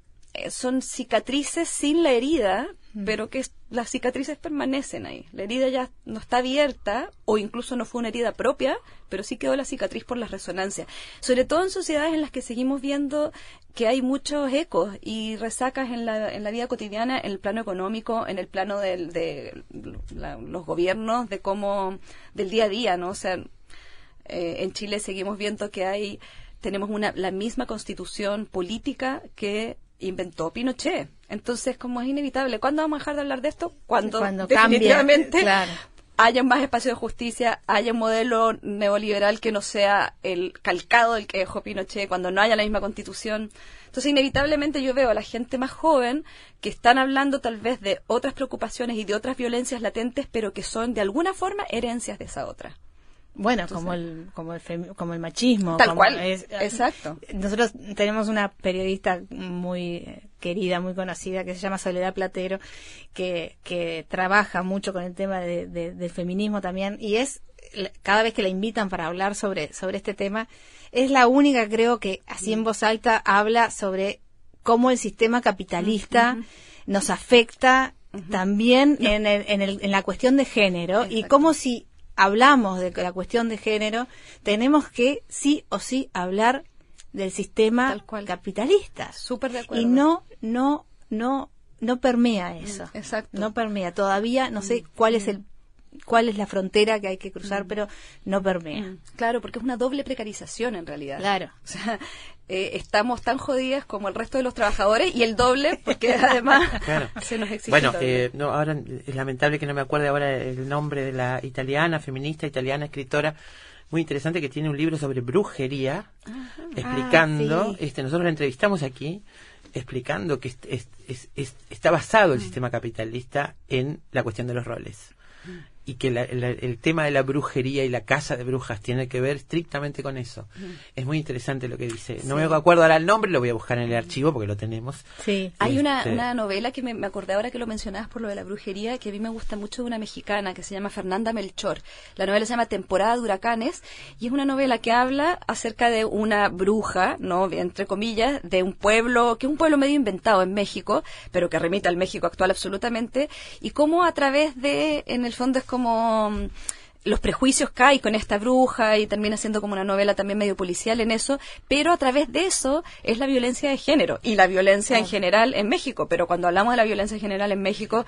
son cicatrices sin la herida, pero que las cicatrices permanecen ahí. La herida ya no está abierta o incluso no fue una herida propia, pero sí quedó la cicatriz por la resonancia. Sobre todo en sociedades en las que seguimos viendo que hay muchos ecos y resacas en la, en la vida cotidiana, en el plano económico, en el plano del- de la- los gobiernos, de cómo, del día a día, ¿no? O sea, eh, en Chile seguimos viendo que hay tenemos una la misma constitución política que inventó Pinochet. Entonces, como es inevitable, ¿cuándo vamos a dejar de hablar de esto? Cuando, Cuando definitivamente <laughs> claro. haya más espacio de justicia, haya un modelo neoliberal que no sea el calcado del que dejó Pinochet, cuando no haya la misma constitución. Entonces, inevitablemente yo veo a la gente más joven que están hablando tal vez de otras preocupaciones y de otras violencias latentes, pero que son de alguna forma herencias de esa otra. Bueno, como el como el como el machismo. Tal como cual, es- exacto. Nosotros tenemos una periodista muy eh, querida, muy conocida, que se llama Soledad Platero, que, que trabaja mucho con el tema de- de- del feminismo también, y es, cada vez que la invitan para hablar sobre, sobre este tema, es la única, creo, que así en voz alta habla sobre cómo el sistema capitalista nos afecta también en, el- en, el- en la cuestión de género y cómo si hablamos de la cuestión de género, tenemos que sí o sí hablar del sistema cual. capitalista. Súper de acuerdo. Y no, no, no, no permea eso. exacto. No permea. Todavía no sé cuál es el, cuál es la frontera que hay que cruzar, pero no permea. Mm, Claro, porque es una doble precarización en realidad. Claro. <laughs> O sea, eh, estamos tan jodidas como el resto de los trabajadores y el doble, porque <laughs> además Claro. se nos exige. Bueno, eh, no, ahora es lamentable que no me acuerde ahora el nombre de la italiana, feminista italiana, escritora muy interesante que tiene un libro sobre brujería, explicando, Ah, sí. este, nosotros la entrevistamos aquí, explicando que es- es- es- es- está basado el Mm. sistema capitalista en la cuestión de los roles. Mm. Y que la- la- el tema de la brujería y la casa de brujas tiene que ver estrictamente con eso. Es muy interesante lo que dice. No me acuerdo ahora el nombre, lo voy a buscar en el archivo porque lo tenemos. Sí. Hay una, Este- una novela que me, me acordé ahora que lo mencionabas por lo de la brujería, que a mí me gusta mucho de una mexicana que se llama Fernanda Melchor. La novela se llama Temporada de Huracanes y es una novela que habla acerca de una bruja, ¿no? Entre comillas, de un pueblo, que es un pueblo medio inventado en México, pero que remite al México actual absolutamente, y cómo a través de, en el fondo es como mm, los prejuicios caen con esta bruja y termina siendo como una novela también medio policial en eso, pero a través de eso es la violencia de género y la violencia en general en México. Pero cuando hablamos de la violencia en general en México,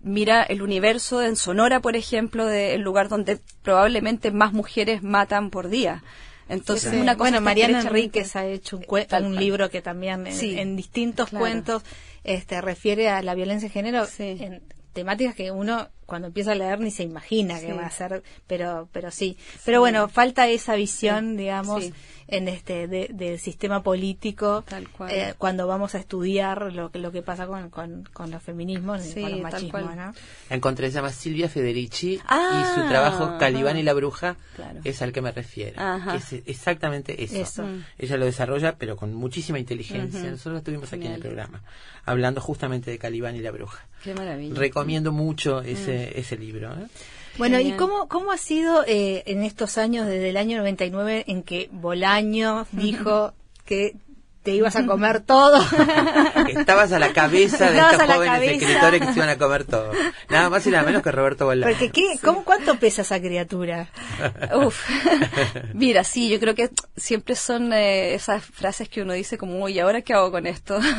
mira el universo en Sonora, por ejemplo, del lugar donde probablemente más mujeres matan por día. Entonces, Sí. una cosa bueno, Mariana Enríquez ha hecho un, cue- Tal un libro que también en, Sí. en distintos Claro. cuentos este, refiere a la violencia de género en temáticas que uno cuando empieza a leer ni se imagina que va a ser, pero pero sí. Pero bueno, falta esa visión, digamos, Sí. En este de- del sistema político Tal cual. eh, cuando vamos a estudiar lo que lo que pasa con, con, con los feminismos y con los machismos. ¿no? La encontré, se llama Silvia Federici Ah, y su trabajo Calibán y la bruja Claro. es al que me refiero. Ajá. Es exactamente eso. Eso. Mm. Ella lo desarrolla, pero con muchísima inteligencia. Nosotros estuvimos aquí en el programa hablando justamente de Calibán y la bruja. Qué maravilla. Recomiendo mucho ese, ese libro. ¿eh? Bueno, ¿y cómo, cómo ha sido eh, en estos años, desde el año 99, en que Bolaño <laughs> dijo que te ibas a comer todo? <laughs> Estabas a la cabeza de Estabas estos jóvenes cabeza. escritores que se iban a comer todo. Nada más y nada menos que Roberto Bolaño. Porque, ¿qué, cómo, ¿cuánto pesa esa criatura? Uf. Mira, sí, yo creo que siempre son eh, esas frases que uno dice como, uy, ¿ahora qué hago con esto? <laughs>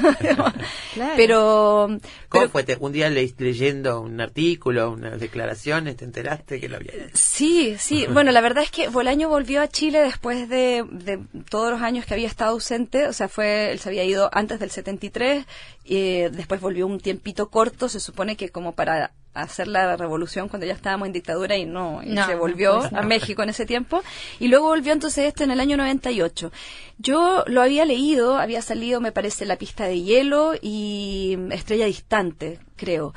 Claro. Pero, ¿Cómo pero fue? Un día le- leyendo un artículo, unas declaraciones, te enteraste que lo había hecho. sí, sí. <laughs> Bueno, la verdad es que Bolaño volvió a Chile después de, de todos los años que había estado ausente. O sea, fue, él se había ido antes del 73, y después volvió un tiempito corto, se supone que como para hacer la revolución cuando ya estábamos en dictadura y no, y No, se volvió pues no. a México en ese tiempo y luego volvió entonces este en el año 98. Yo lo había leído, había salido me parece La pista de hielo y Estrella distante, creo.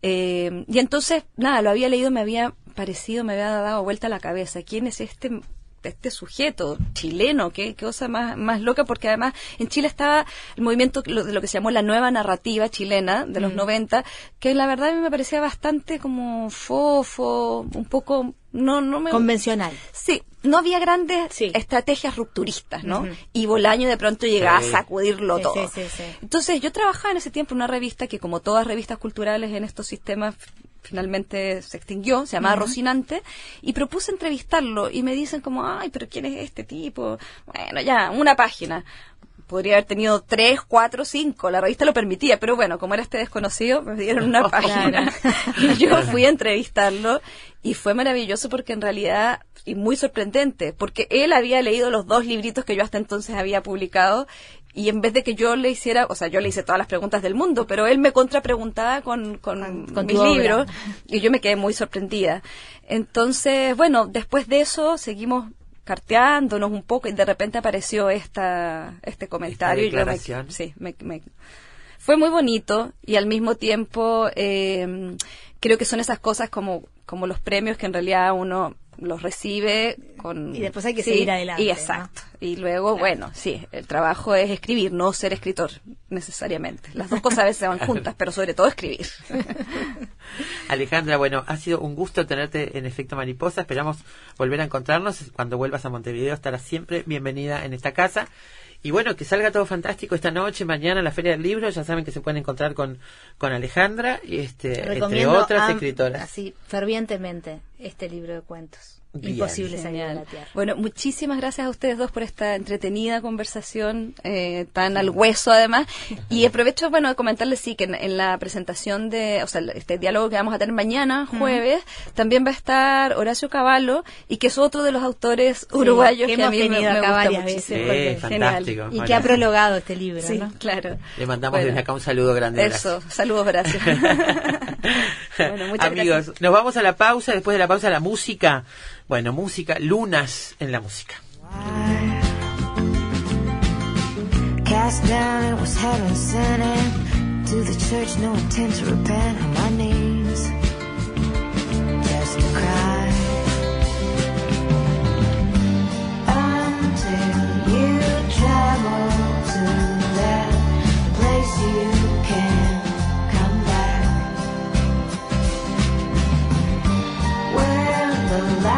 Eh, y entonces, nada, lo había leído, me había parecido, me había dado vuelta la cabeza. ¿Quién es este este sujeto chileno, qué, qué cosa más, más loca, porque además en Chile estaba el movimiento lo- de lo que se llamó la nueva narrativa chilena de los 90, que la verdad a mí me parecía bastante como fofo, un poco, no, no me... Convencional. Sí, no había grandes Sí. estrategias rupturistas, ¿no? Ujú. Y Bolaño de pronto llegaba Sí. a sacudirlo Sí, todo. sí, sí, sí. Entonces yo trabajaba en ese tiempo en una revista que como todas revistas culturales en estos sistemas finalmente se extinguió, se llamaba Rocinante, y propuse entrevistarlo y me dicen como, ay, pero ¿quién es este tipo? Bueno, ya, una página. Podría haber tenido tres, cuatro, cinco, la revista lo permitía, pero bueno, como era este desconocido, me dieron una <laughs> página. y <laughs> yo fui a entrevistarlo y fue maravilloso porque en realidad, y muy sorprendente, porque él había leído los dos libritos que yo hasta entonces había publicado y en vez de que yo le hiciera, o sea, yo le hice todas las preguntas del mundo, pero él me contrapreguntaba con, con, Con- mis libros y yo me quedé muy sorprendida. Entonces, bueno, después de eso seguimos carteándonos un poco y de repente apareció esta, este comentario. y yo me- declaración. sí, me- me- fue muy bonito y al mismo tiempo eh, creo que son esas cosas como, como los premios que en realidad uno los recibe con Y después hay que seguir adelante, y ¿no? exacto y luego bueno sí el trabajo es escribir no ser escritor necesariamente las dos cosas a veces van <laughs> juntas pero sobre todo escribir <laughs> Alejandra, bueno, ha sido un gusto tenerte en Efecto Mariposa. Esperamos volver a encontrarnos. Cuando vuelvas a Montevideo estarás siempre bienvenida en esta casa. Y bueno, que salga todo fantástico esta noche, mañana en la Feria del Libro. Ya saben que se pueden encontrar con, con Alejandra, y este, entre otras escritoras. Así, fervientemente, este libro de cuentos. Bien. Imposible salir de Genial. la tierra. Bueno, muchísimas gracias a ustedes dos por esta entretenida conversación, eh, tan al hueso además. Y <laughs> aprovecho, bueno, de comentarles, sí, que en, en la presentación de, o sea, este diálogo que vamos a tener mañana, jueves, también va a estar Horacio Cavallo, y que es otro de los autores uruguayos que que, a hemos mí me, tenido me acá gusta varias veces, fantástico. Y que ha prologado este libro, Sí, ¿no? claro. Le mandamos Bueno, desde acá un saludo grande. Eso, saludos, Horacio. <laughs> bueno, muchas Amigos, gracias. nos vamos a la pausa. Después de la pausa, la música. Bueno, música, lunas en la música. Cast down, it was heaven sent in. To the church, no intent to repent on my knees. Just to cry. Until you travel to that place you can come back. The last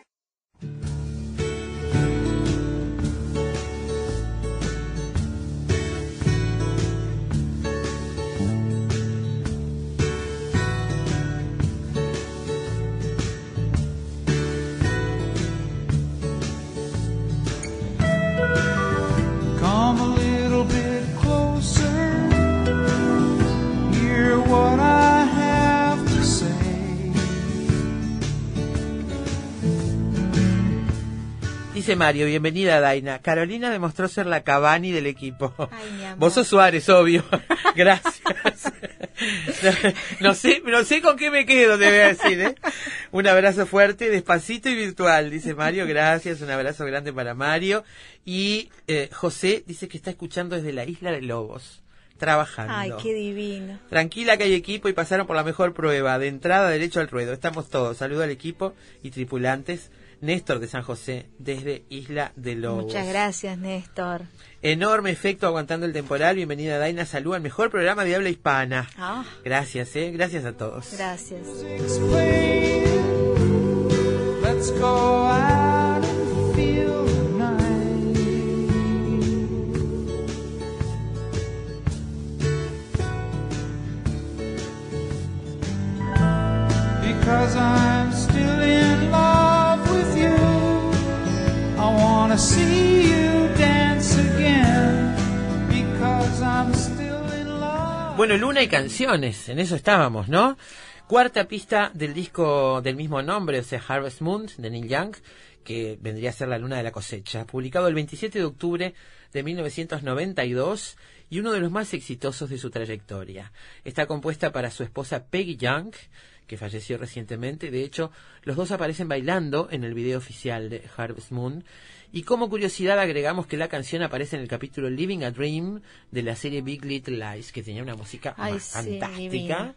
Dice Mario, bienvenida Daina. Carolina demostró ser la Cavani del equipo. Ay, mi amor. Vos sos Suárez, obvio. <laughs> Gracias. No, no sé, no sé con qué me quedo, te voy a decir, ¿eh? Un abrazo fuerte, despacito y virtual, dice Mario. Gracias, un abrazo grande para Mario. Y eh, José dice que está escuchando desde la isla de Lobos, trabajando. Ay, qué divino. Tranquila que hay equipo y pasaron por la mejor prueba. De entrada, derecho al ruedo. Estamos todos. Saludo al equipo y tripulantes. Néstor de San José, desde Isla de Lobos. Muchas gracias, Néstor. Enorme efecto aguantando el temporal. Bienvenida Daina. Salud al mejor programa de habla hispana. Ah, Gracias, eh. Gracias a todos. gracias. Let's Bueno, Luna y canciones. En eso estábamos, ¿no? Cuarta pista del disco del mismo nombre, o sea, Harvest Moon, de Neil Young, que vendría a ser La Luna de la Cosecha, publicado el 27 de octubre de 1992 y uno de los más exitosos de su trayectoria. Está compuesta para su esposa Peggy Young, que falleció recientemente. De hecho, los dos aparecen bailando en el video oficial de Harvest Moon. Y como curiosidad agregamos que la canción aparece en el capítulo Living a Dream de la serie Big Little Lies, que tenía una música Ay, sí, fantástica.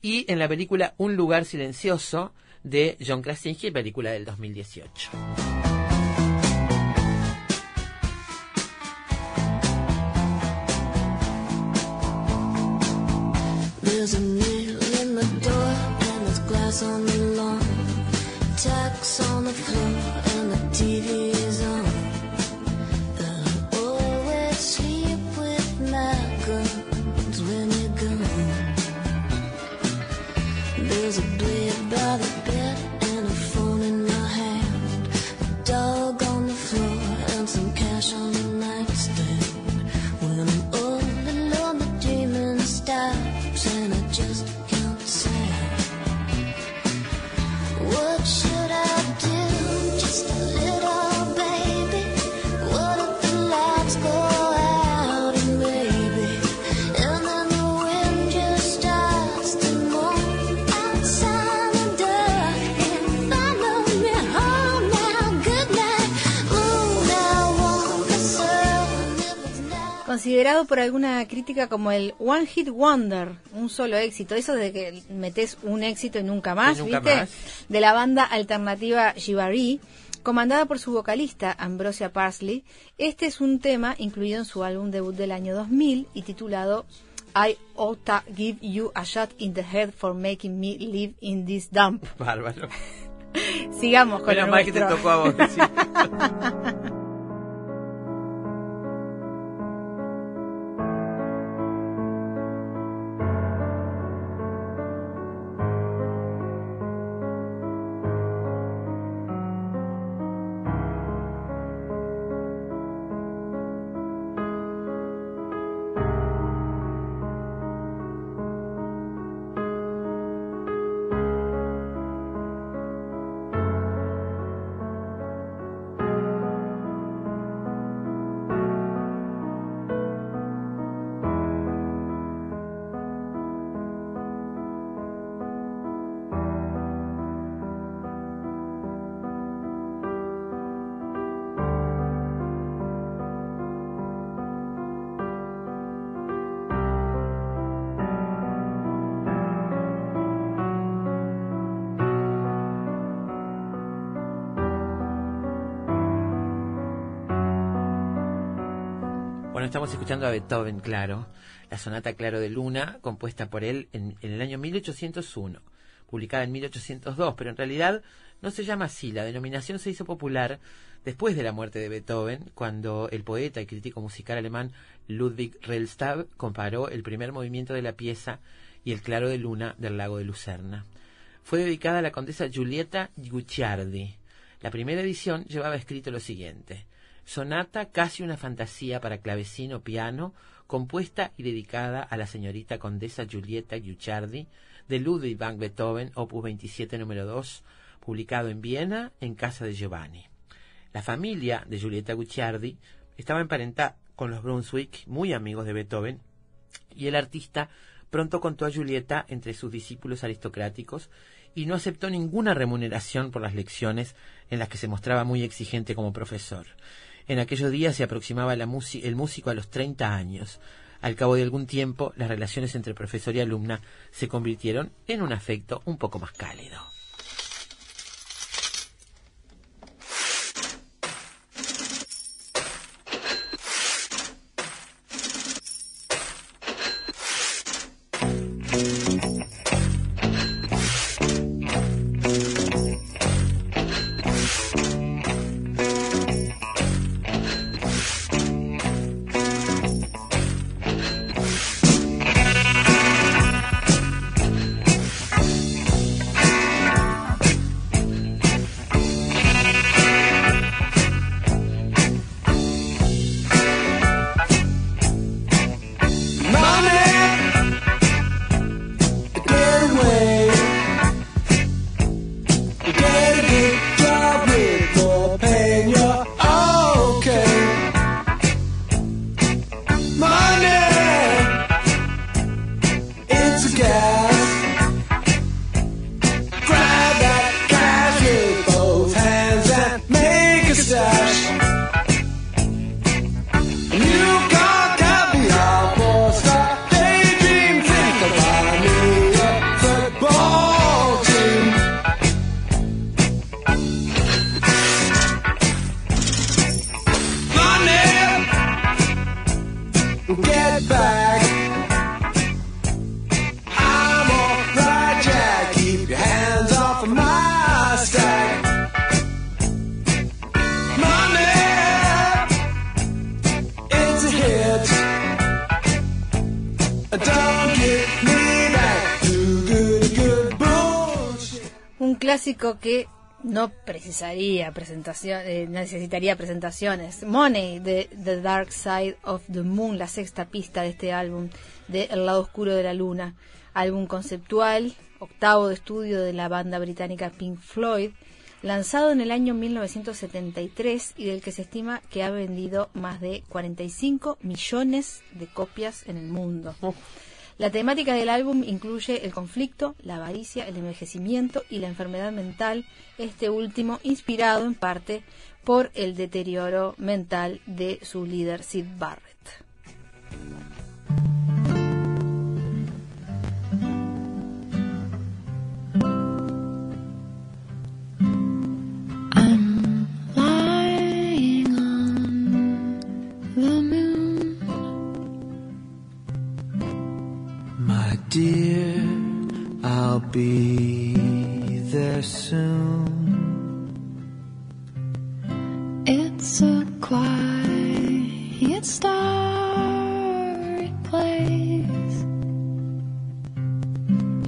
Y en la película Un lugar silencioso de John Krasinski, película del 2018. There's a nail in the door and there's glass on the lawn. Tax Considerado por alguna crítica como el One Hit Wonder, un solo éxito. Eso de que metes un éxito y nunca más, Y nunca ¿viste? más. De la banda alternativa Shibari, comandada por su vocalista Ambrosia Parsley. Este es un tema incluido en su álbum debut del año 2000 y titulado I oughta give you a shot in the head for making me live in this dump. Bárbaro. <laughs> Sigamos con Menos mal que te tocó a vos. <laughs> estamos escuchando a Beethoven, claro, la sonata Claro de Luna, compuesta por él en, el año 1801, publicada en 1802, pero en realidad no se llama así. La denominación se hizo popular después de la muerte de Beethoven, cuando el poeta y crítico musical alemán Ludwig Rellstab comparó el primer movimiento de la pieza y el Claro de Luna del lago de Lucerna. Fue dedicada a la condesa Giulietta Guicciardi. La primera edición llevaba escrito lo siguiente: Sonata casi una fantasía para clavecino piano, compuesta y dedicada a la señorita condesa Giulietta Guicciardi de Ludwig van Beethoven, opus 27 número 2, publicado en Viena en casa de Giovanni. La familia de Giulietta Guicciardi estaba emparentada con los Brunswick, muy amigos de Beethoven, y el artista pronto contó a Julieta entre sus discípulos aristocráticos y no aceptó ninguna remuneración por las lecciones en las que se mostraba muy exigente como profesor. En aquellos días se aproximaba el músico a los 30 años. Al cabo de algún tiempo, las relaciones entre profesor y alumna se convirtieron en un afecto un poco más cálido. Clásico que no precisaría presentación, eh, necesitaría presentaciones. Money de The Dark Side of the Moon, la sexta pista de este álbum de El lado oscuro de la luna, álbum conceptual, octavo de estudio de la banda británica Pink Floyd, lanzado en el año 1973 y del que se estima que ha vendido más de 45 millones de copias en el mundo. La temática del álbum incluye el conflicto, la avaricia, el envejecimiento y la enfermedad mental, este último inspirado en parte por el deterioro mental de su líder Sid Barrett. Dear, I'll be there soon. It's a quiet, starry place.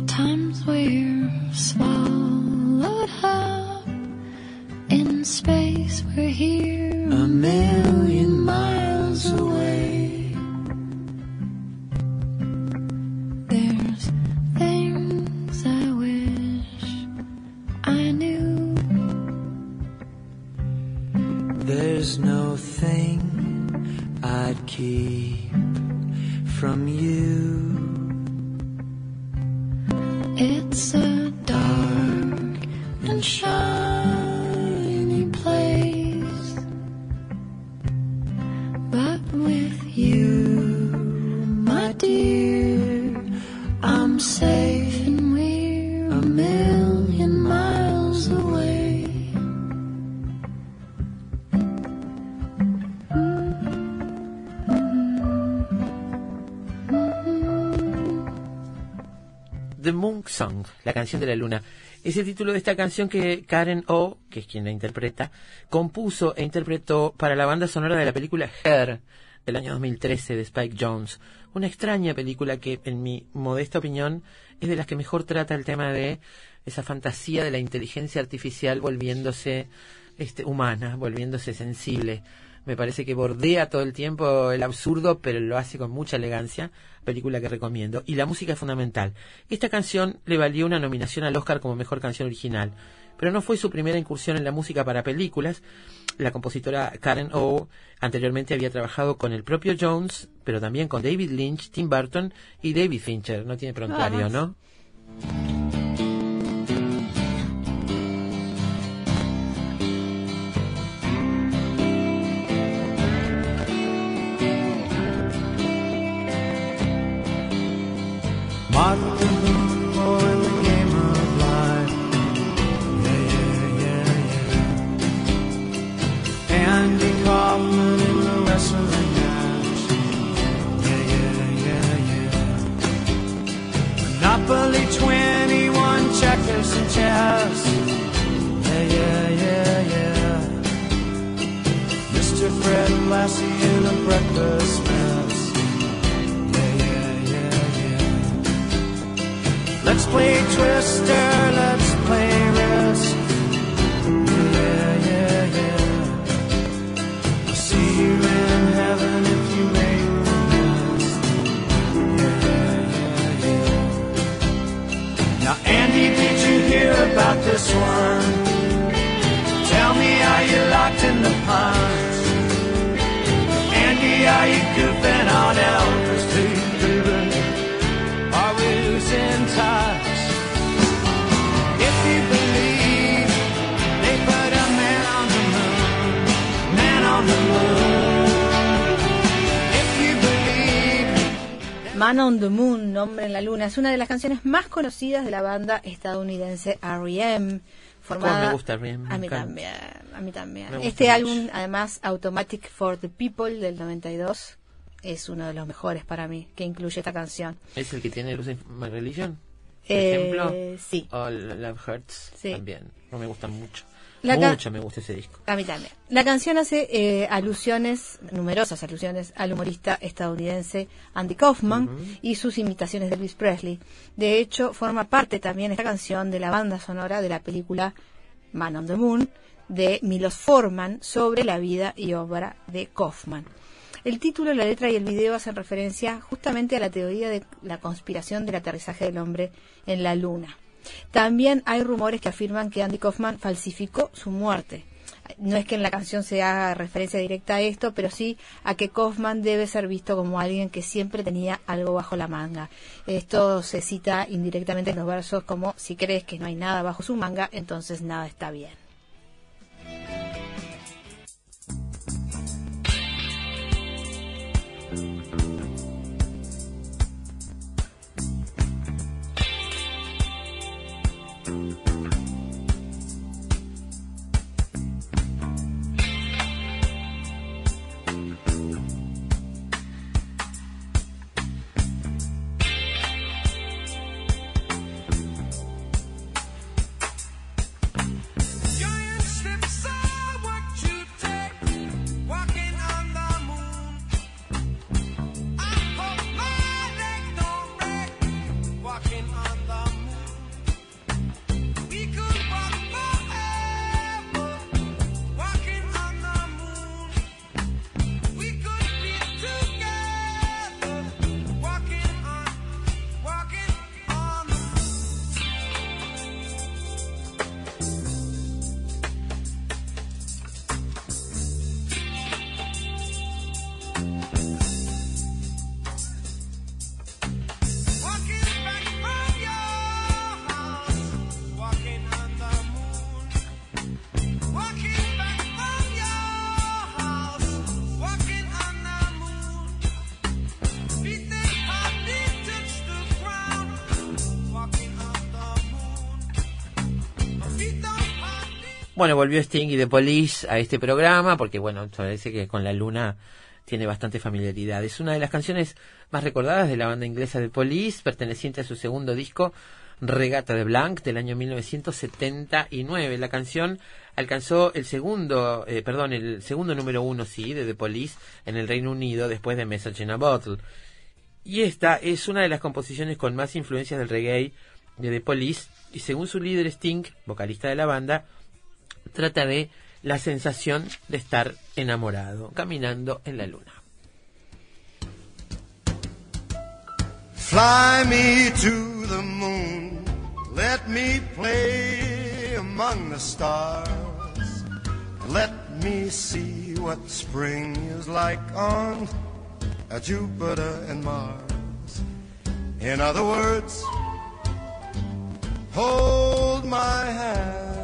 Times we're swallowed up in space. We're here A million miles away. I'd keep from you. De la luna. Es el título de esta canción que Karen O, que es quien la interpreta, compuso e interpretó para la banda sonora de la película Her del año 2013 de Spike Jones. Una extraña película que, en mi modesta opinión, es de las que mejor trata el tema de esa fantasía de la inteligencia artificial volviéndose este, humana, volviéndose sensible. Me parece que bordea todo el tiempo el absurdo, pero lo hace con mucha elegancia. Película que recomiendo. Y la música es fundamental. Esta canción le valió una nominación al Oscar como mejor canción original. Pero no fue su primera incursión en la música para películas. La compositora Karen O anteriormente había trabajado con el propio Jones, pero también con David Lynch, Tim Burton y David Fincher. No tiene prontuario. ¿no? Martin the game of life. Yeah, yeah, yeah, yeah. Andy Kaufman in the wrestling match. Yeah, yeah, yeah, yeah. Monopoly 21 checkers and chess. Yeah, yeah, yeah, yeah. Mr. Fred Lassie in a breakfast mess. Let's play Twister, let's play Risk. Yeah, yeah, yeah. I'll see you in heaven if you make the. Yeah, yeah, yeah. Now, Andy, did you hear about this one? Tell me, are you locked in the pines? Andy, are you goofing on Elvis? Man on the Moon, Nombre en la Luna, es una de las canciones más conocidas de la banda estadounidense R.E.M. Formada... Me gusta R.E.M., A mí también, a mí también. Este mucho. álbum, además, Automatic for the People del 92, es uno de los mejores para mí, que incluye esta canción. ¿Es el que tiene Lucy My Religion? Por Eh, ejemplo. sí. O Love Hurts Sí. también. No me gusta mucho. La mucho me gusta ese disco. A mí también. La canción hace eh, alusiones, numerosas alusiones, al humorista estadounidense Andy Kaufman y sus imitaciones de Elvis Presley. De hecho, forma parte también esta canción de la banda sonora de la película Man on the Moon de Milos Forman sobre la vida y obra de Kaufman. El título, la letra y el video hacen referencia justamente a la teoría de la conspiración del aterrizaje del hombre en la luna. También hay rumores que afirman que Andy Kaufman falsificó su muerte. No es que en la canción se haga referencia directa a esto, pero sí a que Kaufman debe ser visto como alguien que siempre tenía algo bajo la manga. Esto se cita indirectamente en los versos como si crees que no hay nada bajo su manga, entonces nada está bien. Bueno, volvió Sting y The Police a este programa porque, bueno, parece que con la luna tiene bastante familiaridad. Es una de las canciones más recordadas de la banda inglesa The Police, perteneciente a su segundo disco, Regata de Blanc, del año 1979. La canción alcanzó el segundo, eh, perdón, el segundo número uno, sí, de The Police en el Reino Unido después de Message in a Bottle. Y esta es una de las composiciones con más influencias del reggae de The Police y según su líder Sting, vocalista de la banda, trata de la sensación de estar enamorado, caminando en la luna. Fly me to the moon, let me play among the stars. Let me see what spring is like on Jupiter and Mars. In other words, hold my hand.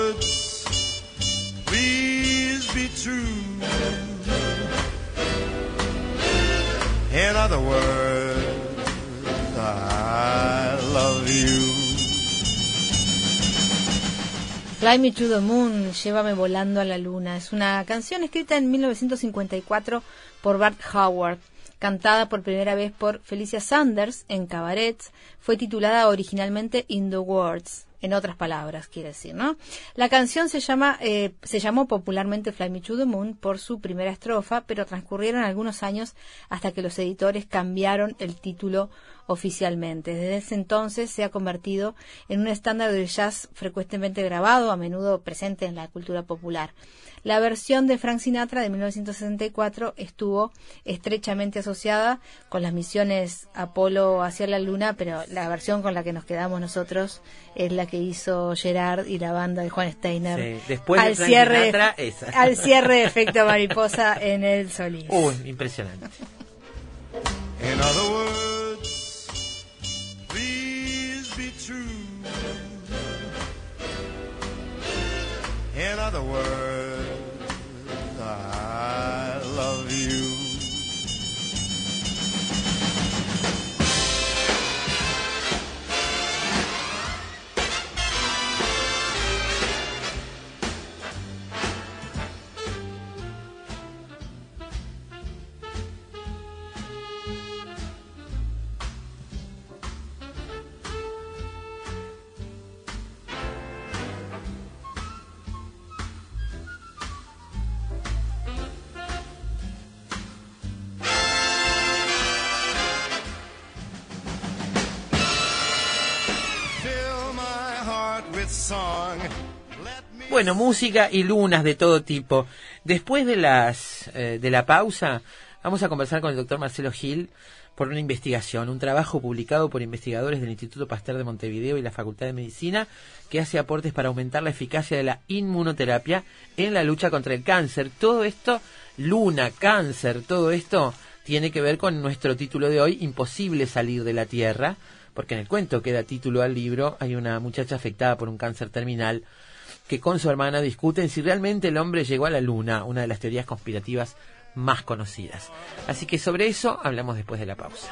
other. Fly Me to the Moon, Llévame volando a la luna. Es una canción escrita en 1954 por Bart Howard, cantada por primera vez por Felicia Sanders en cabarets. Fue titulada originalmente In the Words, en otras palabras, quiere decir, ¿no? La canción se llama, eh, se llamó popularmente Fly Me to the Moon por su primera estrofa, pero transcurrieron algunos años hasta que los editores cambiaron el título oficialmente. Desde ese entonces se ha convertido en un estándar del jazz frecuentemente grabado, a menudo presente en la cultura popular. La versión de Frank Sinatra de 1964 estuvo estrechamente asociada con las misiones Apolo hacia la Luna, pero la versión con la que nos quedamos nosotros es la que hizo Gerard y la banda de Juan Steiner Sí, después de al, Frank cierre, Sinatra, esa. al cierre de <laughs> Efecto Mariposa en el Solís. Uy, impresionante. In other words, please be true. In other words, Bueno, música y lunas de todo tipo. Después de las eh, de la pausa, vamos a conversar con el doctor Marcelo Gil por una investigación, un trabajo publicado por investigadores del Instituto Pasteur de Montevideo y la Facultad de Medicina que hace aportes para aumentar la eficacia de la inmunoterapia en la lucha contra el cáncer. Todo esto, luna, cáncer, todo esto tiene que ver con nuestro título de hoy, Imposible salir de la Tierra, porque en el cuento que da título al libro hay una muchacha afectada por un cáncer terminal que con su hermana discuten si realmente el hombre llegó a la luna, una de las teorías conspirativas más conocidas. Así que sobre eso hablamos después de la pausa.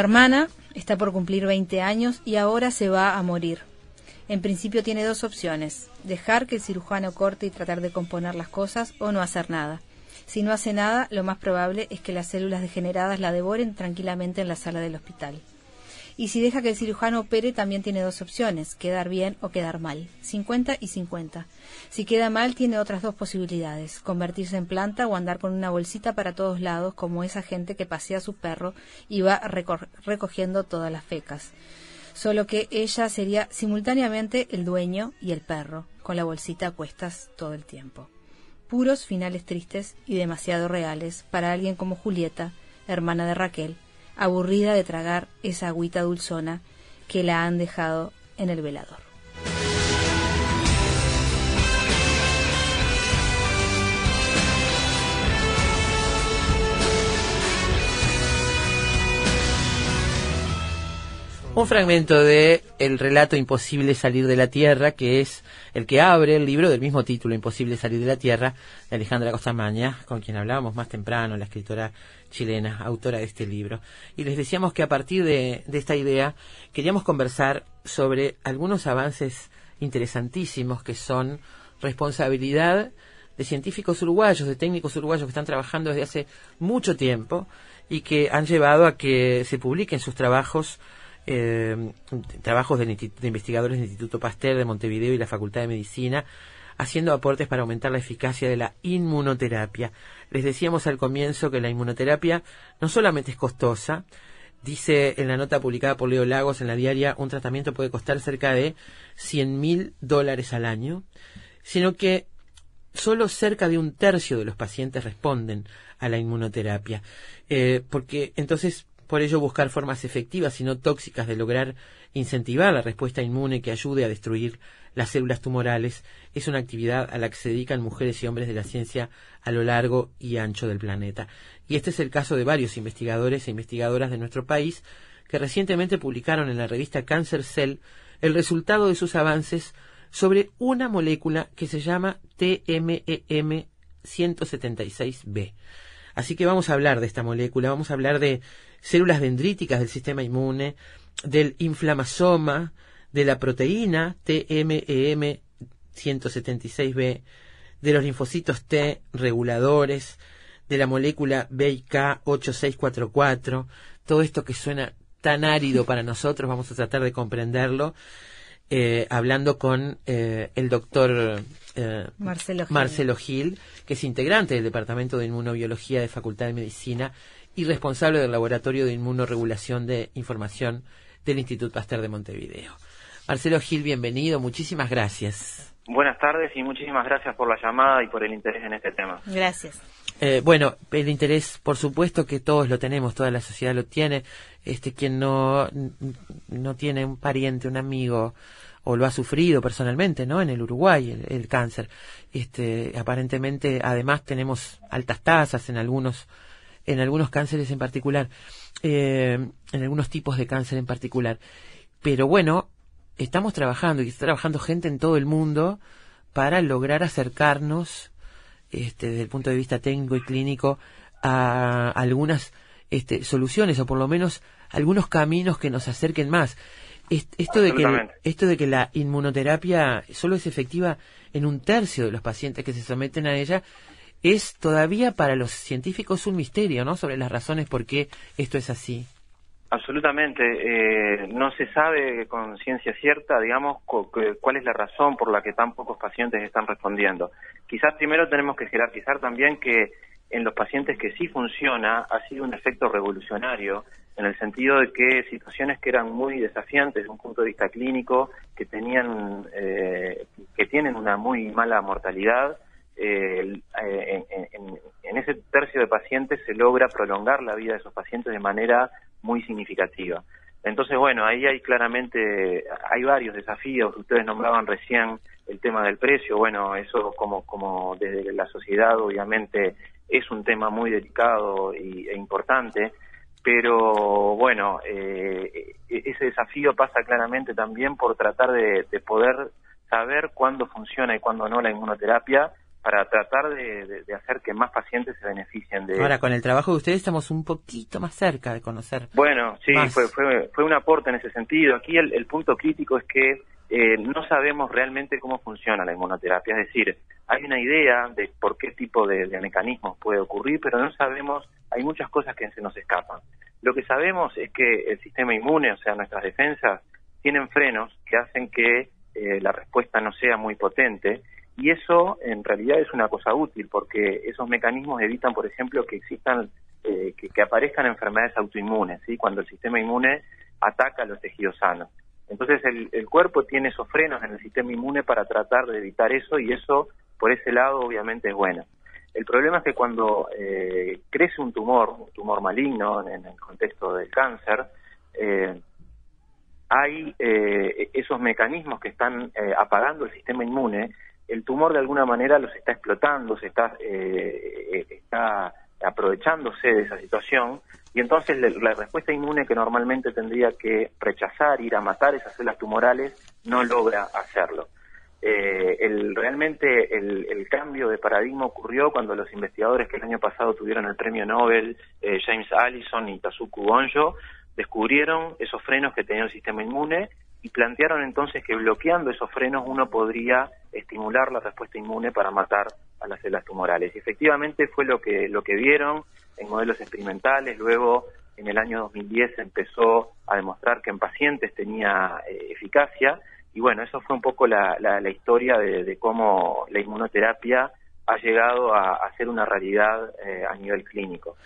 Hermana, está por cumplir 20 años y ahora se va a morir. En principio tiene dos opciones, dejar que el cirujano corte y tratar de componer las cosas o no hacer nada. Si no hace nada, lo más probable es que las células degeneradas la devoren tranquilamente en la sala del hospital. Y si deja que el cirujano opere, también tiene dos opciones, quedar bien o quedar mal, 50 y 50. Si queda mal, tiene otras dos posibilidades, convertirse en planta o andar con una bolsita para todos lados, como esa gente que pasea su perro y va recogiendo todas las fecas. Solo que ella sería simultáneamente el dueño y el perro, con la bolsita a cuestas todo el tiempo. Puros finales tristes y demasiado reales para alguien como Julieta, hermana de Raquel, aburrida de tragar esa agüita dulzona que la han dejado en el velador. Un fragmento de el relato Imposible salir de la Tierra, que es el que abre el libro del mismo título, Imposible salir de la Tierra, de Alejandra Costamaña, con quien hablábamos más temprano, la escritora chilena, autora de este libro. Y les decíamos que a partir de, de esta idea queríamos conversar sobre algunos avances interesantísimos que son responsabilidad de científicos uruguayos, de técnicos uruguayos que están trabajando desde hace mucho tiempo y que han llevado a que se publiquen sus trabajos eh, trabajos de investigadores del Instituto Pasteur de Montevideo y la Facultad de Medicina, haciendo aportes para aumentar la eficacia de la inmunoterapia. Les decíamos al comienzo que la inmunoterapia no solamente es costosa, dice en la nota publicada por Leo Lagos en la diaria, un tratamiento puede costar cerca de 100 mil dólares al año, sino que solo cerca de un tercio de los pacientes responden a la inmunoterapia. Eh, porque entonces, por ello, buscar formas efectivas y no tóxicas de lograr incentivar la respuesta inmune que ayude a destruir las células tumorales es una actividad a la que se dedican mujeres y hombres de la ciencia a lo largo y ancho del planeta. Y este es el caso de varios investigadores e investigadoras de nuestro país que recientemente publicaron en la revista Cancer Cell el resultado de sus avances sobre una molécula que se llama TMEM 176B. Así que vamos a hablar de esta molécula, vamos a hablar de células dendríticas del sistema inmune, del inflamasoma, de la proteína TMEM 176B, de los linfocitos T reguladores, de la molécula BIK8644, todo esto que suena tan árido para nosotros, vamos a tratar de comprenderlo, eh, hablando con eh, el doctor eh, Marcelo Gil. Marcelo Gil, que es integrante del Departamento de Inmunobiología de Facultad de Medicina y responsable del Laboratorio de Inmunoregulación de Información del Instituto Pasteur de Montevideo. Marcelo Gil, bienvenido, muchísimas gracias. Buenas tardes y muchísimas gracias por la llamada y por el interés en este tema. Gracias. Eh, bueno, el interés, por supuesto que todos lo tenemos, toda la sociedad lo tiene. Este, quien no, no tiene un pariente, un amigo, o lo ha sufrido personalmente, ¿no? En el Uruguay, el, el cáncer. Este, aparentemente, además, tenemos altas tasas en algunos, en algunos cánceres en particular, eh, en algunos tipos de cáncer en particular. Pero bueno, estamos trabajando y está trabajando gente en todo el mundo para lograr acercarnos este, desde el punto de vista técnico y clínico a algunas este, soluciones o por lo menos algunos caminos que nos acerquen más. Est- Esto de, que, esto de que la inmunoterapia solo es efectiva en un tercio de los pacientes que se someten a ella es todavía para los científicos un misterio, ¿no? Sobre las razones por qué esto es así. Absolutamente. eh, no se sabe con ciencia cierta, digamos, cu- cu- cuál es la razón por la que tan pocos pacientes están respondiendo. Quizás primero tenemos que jerarquizar también que en los pacientes que sí funciona ha sido un efecto revolucionario en el sentido de que situaciones que eran muy desafiantes desde un punto de vista clínico, que tenían, eh, que tienen una muy mala mortalidad, eh, eh, en ese tercio de pacientes se logra prolongar la vida de esos pacientes de manera muy significativa. Entonces, bueno, ahí hay claramente, hay varios desafíos. Ustedes nombraban recién el tema del precio. Bueno, eso como, como desde la sociedad obviamente es un tema muy delicado y, e importante. Pero bueno, eh, e- ese desafío pasa claramente también por tratar de, de poder saber cuándo funciona y cuándo no la inmunoterapia para tratar de, de- de hacer que más pacientes se beneficien de Ahora, con el trabajo de ustedes estamos un poquito más cerca de conocer. bueno, sí, fue, fue, fue un aporte en ese sentido. Aquí el, el punto crítico es que eh, no sabemos realmente cómo funciona la inmunoterapia. Es decir, hay una idea de por qué tipo de, de mecanismos puede ocurrir, pero no sabemos, hay muchas cosas que se nos escapan. Lo que sabemos es que el sistema inmune, o sea, nuestras defensas, tienen frenos que hacen que eh, la respuesta no sea muy potente y eso en realidad es una cosa útil porque esos mecanismos evitan, por ejemplo, que existan, eh, que, aparezcan enfermedades autoinmunes, cuando el sistema inmune ataca los tejidos sanos. Entonces el, el cuerpo tiene esos frenos en el sistema inmune para tratar de evitar eso y eso por ese lado obviamente es bueno. El problema es que cuando eh, crece un tumor, un tumor maligno en, en el contexto del cáncer, eh, hay eh, esos mecanismos que están eh, apagando el sistema inmune, el tumor de alguna manera los está explotando, se está, eh, está aprovechándose de esa situación y entonces la respuesta inmune que normalmente tendría que rechazar, ir a matar esas células tumorales, no logra hacerlo. Eh, el, realmente el, el cambio de paradigma ocurrió cuando los investigadores que el año pasado tuvieron el premio Nobel, eh, James Allison y Tazuku Gonjo, descubrieron esos frenos que tenía el sistema inmune y plantearon entonces que bloqueando esos frenos uno podría estimular la respuesta inmune para matar a las células tumorales. Y efectivamente fue lo que, lo que vieron en modelos experimentales, luego en el año 2010 se empezó a demostrar que en pacientes tenía eh, eficacia y bueno, eso fue un poco la, la, la historia de, cómo la inmunoterapia ha llegado a, a ser una realidad eh, a nivel clínico.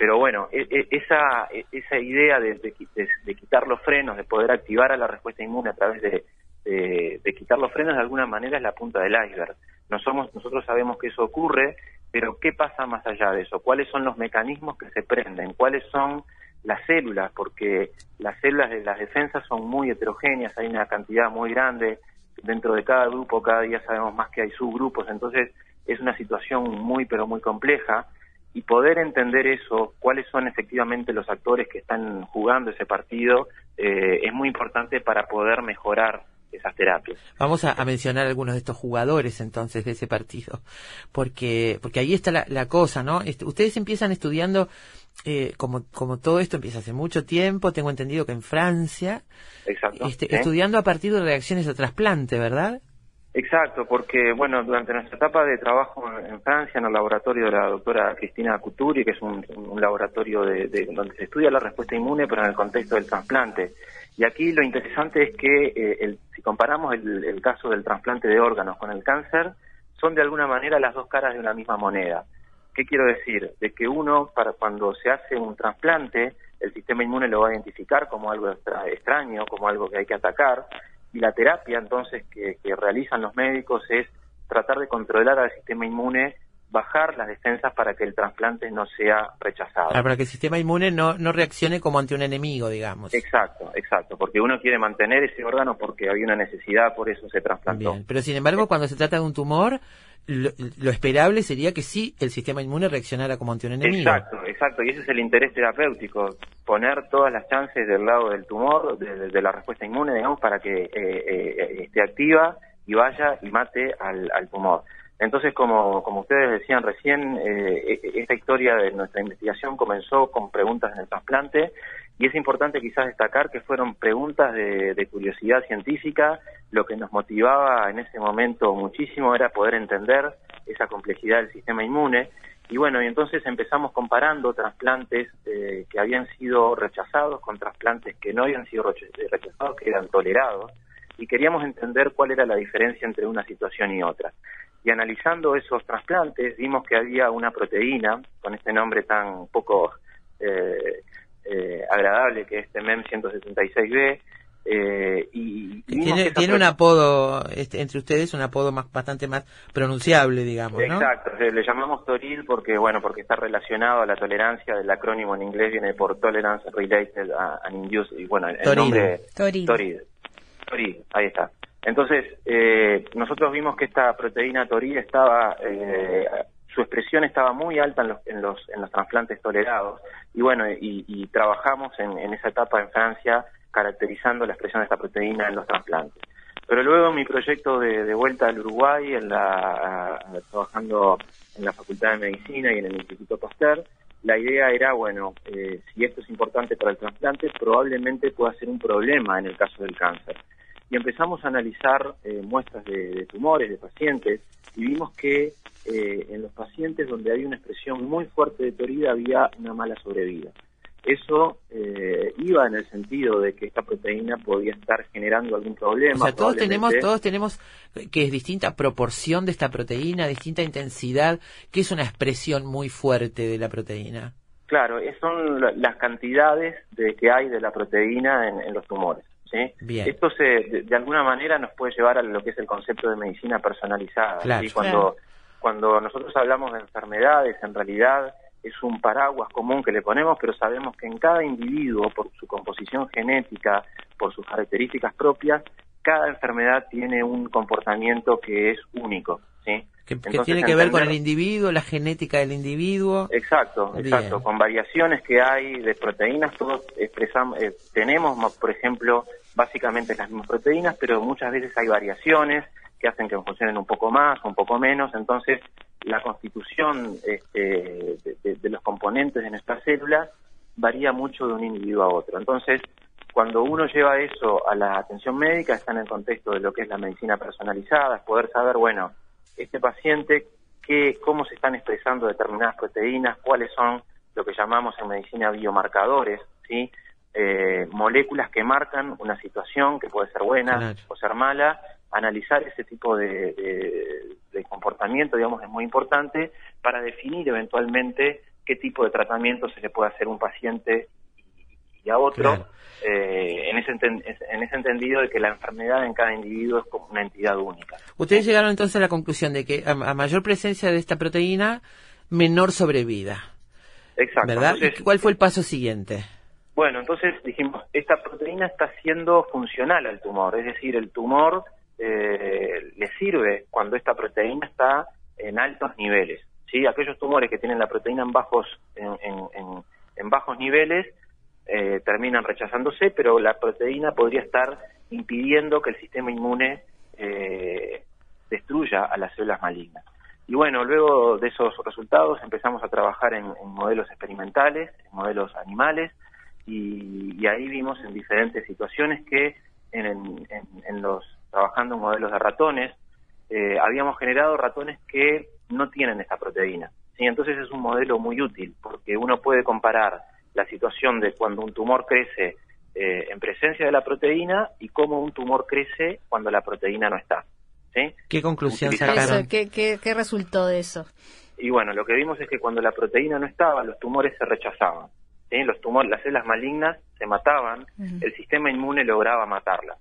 Pero bueno, e- e- esa, e- esa idea de, de qui- de- de quitar los frenos, de poder activar a la respuesta inmune a través de quitar los frenos, de alguna manera es la punta del iceberg. No somos, nosotros sabemos que eso ocurre, pero ¿qué pasa más allá de eso? ¿Cuáles son los mecanismos que se prenden? ¿Cuáles son las células? Porque las células de las defensas son muy heterogéneas, hay una cantidad muy grande. Dentro de cada grupo, cada día sabemos más que hay subgrupos, entonces es una situación muy, pero muy compleja y poder entender eso, cuáles son efectivamente los actores que están jugando ese partido, eh, es muy importante para poder mejorar esas terapias. Vamos a, a mencionar algunos de estos jugadores entonces de ese partido, <laughs> porque porque ahí está la, la cosa, ¿no? Este, ustedes empiezan estudiando, eh, como como todo esto empieza hace mucho tiempo, tengo entendido que en Francia, Exacto. este, ¿eh? estudiando a partir de reacciones a trasplante, ¿verdad? Exacto, porque bueno, durante nuestra etapa de trabajo en, Francia, en el laboratorio de la doctora Cristina Couturi, que es un, un laboratorio de, de- donde se estudia la respuesta inmune, pero en el contexto del trasplante. Y aquí lo interesante es que eh, el- si comparamos el, el caso del trasplante de órganos con el cáncer, son de alguna manera las dos caras de una misma moneda. ¿Qué quiero decir? De que uno, para cuando se hace un trasplante, el sistema inmune lo va a identificar como algo extra- extraño, como algo que hay que atacar, y la terapia entonces que, que realizan los médicos es tratar de controlar al sistema inmune, bajar las defensas para que el trasplante no sea rechazado. Ah, para que el sistema inmune no, no reaccione como ante un enemigo, digamos. Exacto, exacto, porque uno quiere mantener ese órgano porque había una necesidad, por eso se trasplantó. Bien. Pero sin embargo, cuando se trata de un tumor, lo, lo esperable sería que sí el sistema inmune reaccionara como ante un enemigo. Exacto, exacto, y ese es el interés terapéutico, poner todas las chances del lado del tumor, de, la respuesta inmune, digamos, para que eh, eh, esté activa y vaya y mate al, al tumor. Entonces, como, como ustedes decían recién, eh, e- esta historia de nuestra investigación comenzó con preguntas en el trasplante y es importante quizás destacar que fueron preguntas de, de curiosidad científica. Lo que nos motivaba en ese momento muchísimo era poder entender esa complejidad del sistema inmune. Y bueno, y entonces empezamos comparando trasplantes eh, que habían sido rechazados con trasplantes que no habían sido rechazados, que eran tolerados, y queríamos entender cuál era la diferencia entre una situación y otra. Y analizando esos trasplantes, vimos que había una proteína, con este nombre tan poco eh, eh, agradable que es este MEM 176B, Eh, y, tiene que esa tiene un apodo este, entre ustedes, un apodo más bastante más pronunciable, digamos, ¿no? Exacto, le llamamos TORID porque bueno porque está relacionado a la tolerancia, del acrónimo en inglés viene por Tolerance Related a- and Induced, y bueno, el nombre Torid. Torid. Torid, ahí está. Entonces, eh, nosotros vimos que esta proteína Torid estaba, eh, su expresión estaba muy alta en los, en los, en los trasplantes tolerados, y bueno, y, trabajamos en, en esa etapa en Francia caracterizando la expresión de esta proteína en los trasplantes. Pero luego mi proyecto de, vuelta al Uruguay, en la, trabajando en la Facultad de Medicina y en el Instituto Pasteur, la idea era, bueno, eh, si esto es importante para el trasplante, probablemente pueda ser un problema en el caso del cáncer. Y empezamos a analizar eh, muestras de, de tumores de pacientes y vimos que eh, en los pacientes donde había una expresión muy fuerte de torida había una mala sobrevida. Eso eh, iba en el sentido de que esta proteína podía estar generando algún problema. O sea, todos tenemos, todos tenemos que es distinta proporción de esta proteína, distinta intensidad, que es una expresión muy fuerte de la proteína. Claro, son la- las cantidades de que hay de la proteína en, en los tumores. ¿Sí? Bien. Esto se, de, de alguna manera nos puede llevar a lo que es el concepto de medicina personalizada. Claro. ¿sí? Cuando, cuando nosotros hablamos de enfermedades, en realidad es un paraguas común que le ponemos, pero sabemos que en cada individuo, por su composición genética, por sus características propias, cada enfermedad tiene un comportamiento que es único. ¿sí? Que, tiene que ver con el individuo, la genética del individuo. Exacto, Bien. exacto. Con variaciones que hay de proteínas, todos expresamos, eh, tenemos, mo- por ejemplo, básicamente las mismas proteínas, pero muchas veces hay variaciones que hacen que funcionen un poco más, un poco menos. Entonces, la constitución este, de, los componentes de nuestras células varía mucho de un individuo a otro. Entonces, cuando uno lleva eso a la atención médica, está en el contexto de lo que es la medicina personalizada, es poder saber, bueno, este paciente, qué, cómo se están expresando determinadas proteínas, cuáles son lo que llamamos en medicina biomarcadores, ¿sí? Eh, moléculas que marcan una situación que puede ser buena Claro. o ser mala, analizar ese tipo de, de- de comportamiento, digamos, es muy importante para definir eventualmente qué tipo de tratamiento se le puede hacer a un paciente y, y a otro, Claro. eh, en, ese en ese entendido de que la enfermedad en cada individuo es como una entidad única. Ustedes llegaron entonces a la conclusión de que a, a mayor presencia de esta proteína, menor sobrevida. Exacto. ¿Verdad? Entonces, ¿Y ¿Cuál fue el paso siguiente? Bueno, entonces dijimos, esta proteína está siendo funcional al tumor, es decir, el tumor eh, le sirve cuando esta proteína está en altos niveles. ¿sí? Aquellos tumores que tienen la proteína en bajos, en, en- bajos niveles eh, terminan rechazándose, pero la proteína podría estar impidiendo que el sistema inmune eh, destruya a las células malignas. Y bueno, luego de esos resultados empezamos a trabajar en modelos experimentales, en modelos animales, y, y ahí vimos en diferentes situaciones que en, en- en los trabajando en modelos de ratones eh, habíamos generado ratones que no tienen esta proteína. ¿sí? Entonces es un modelo muy útil porque uno puede comparar la situación de cuando un tumor crece eh, en presencia de la proteína y cómo un tumor crece cuando la proteína no está. ¿sí? ¿Qué conclusión sacaron? ¿qué, qué, qué resultó de eso? Y bueno, lo que vimos es que cuando la proteína no estaba, los tumores se rechazaban. ¿Sí? Los tumores, las células malignas se mataban, el sistema inmune lograba matarlas.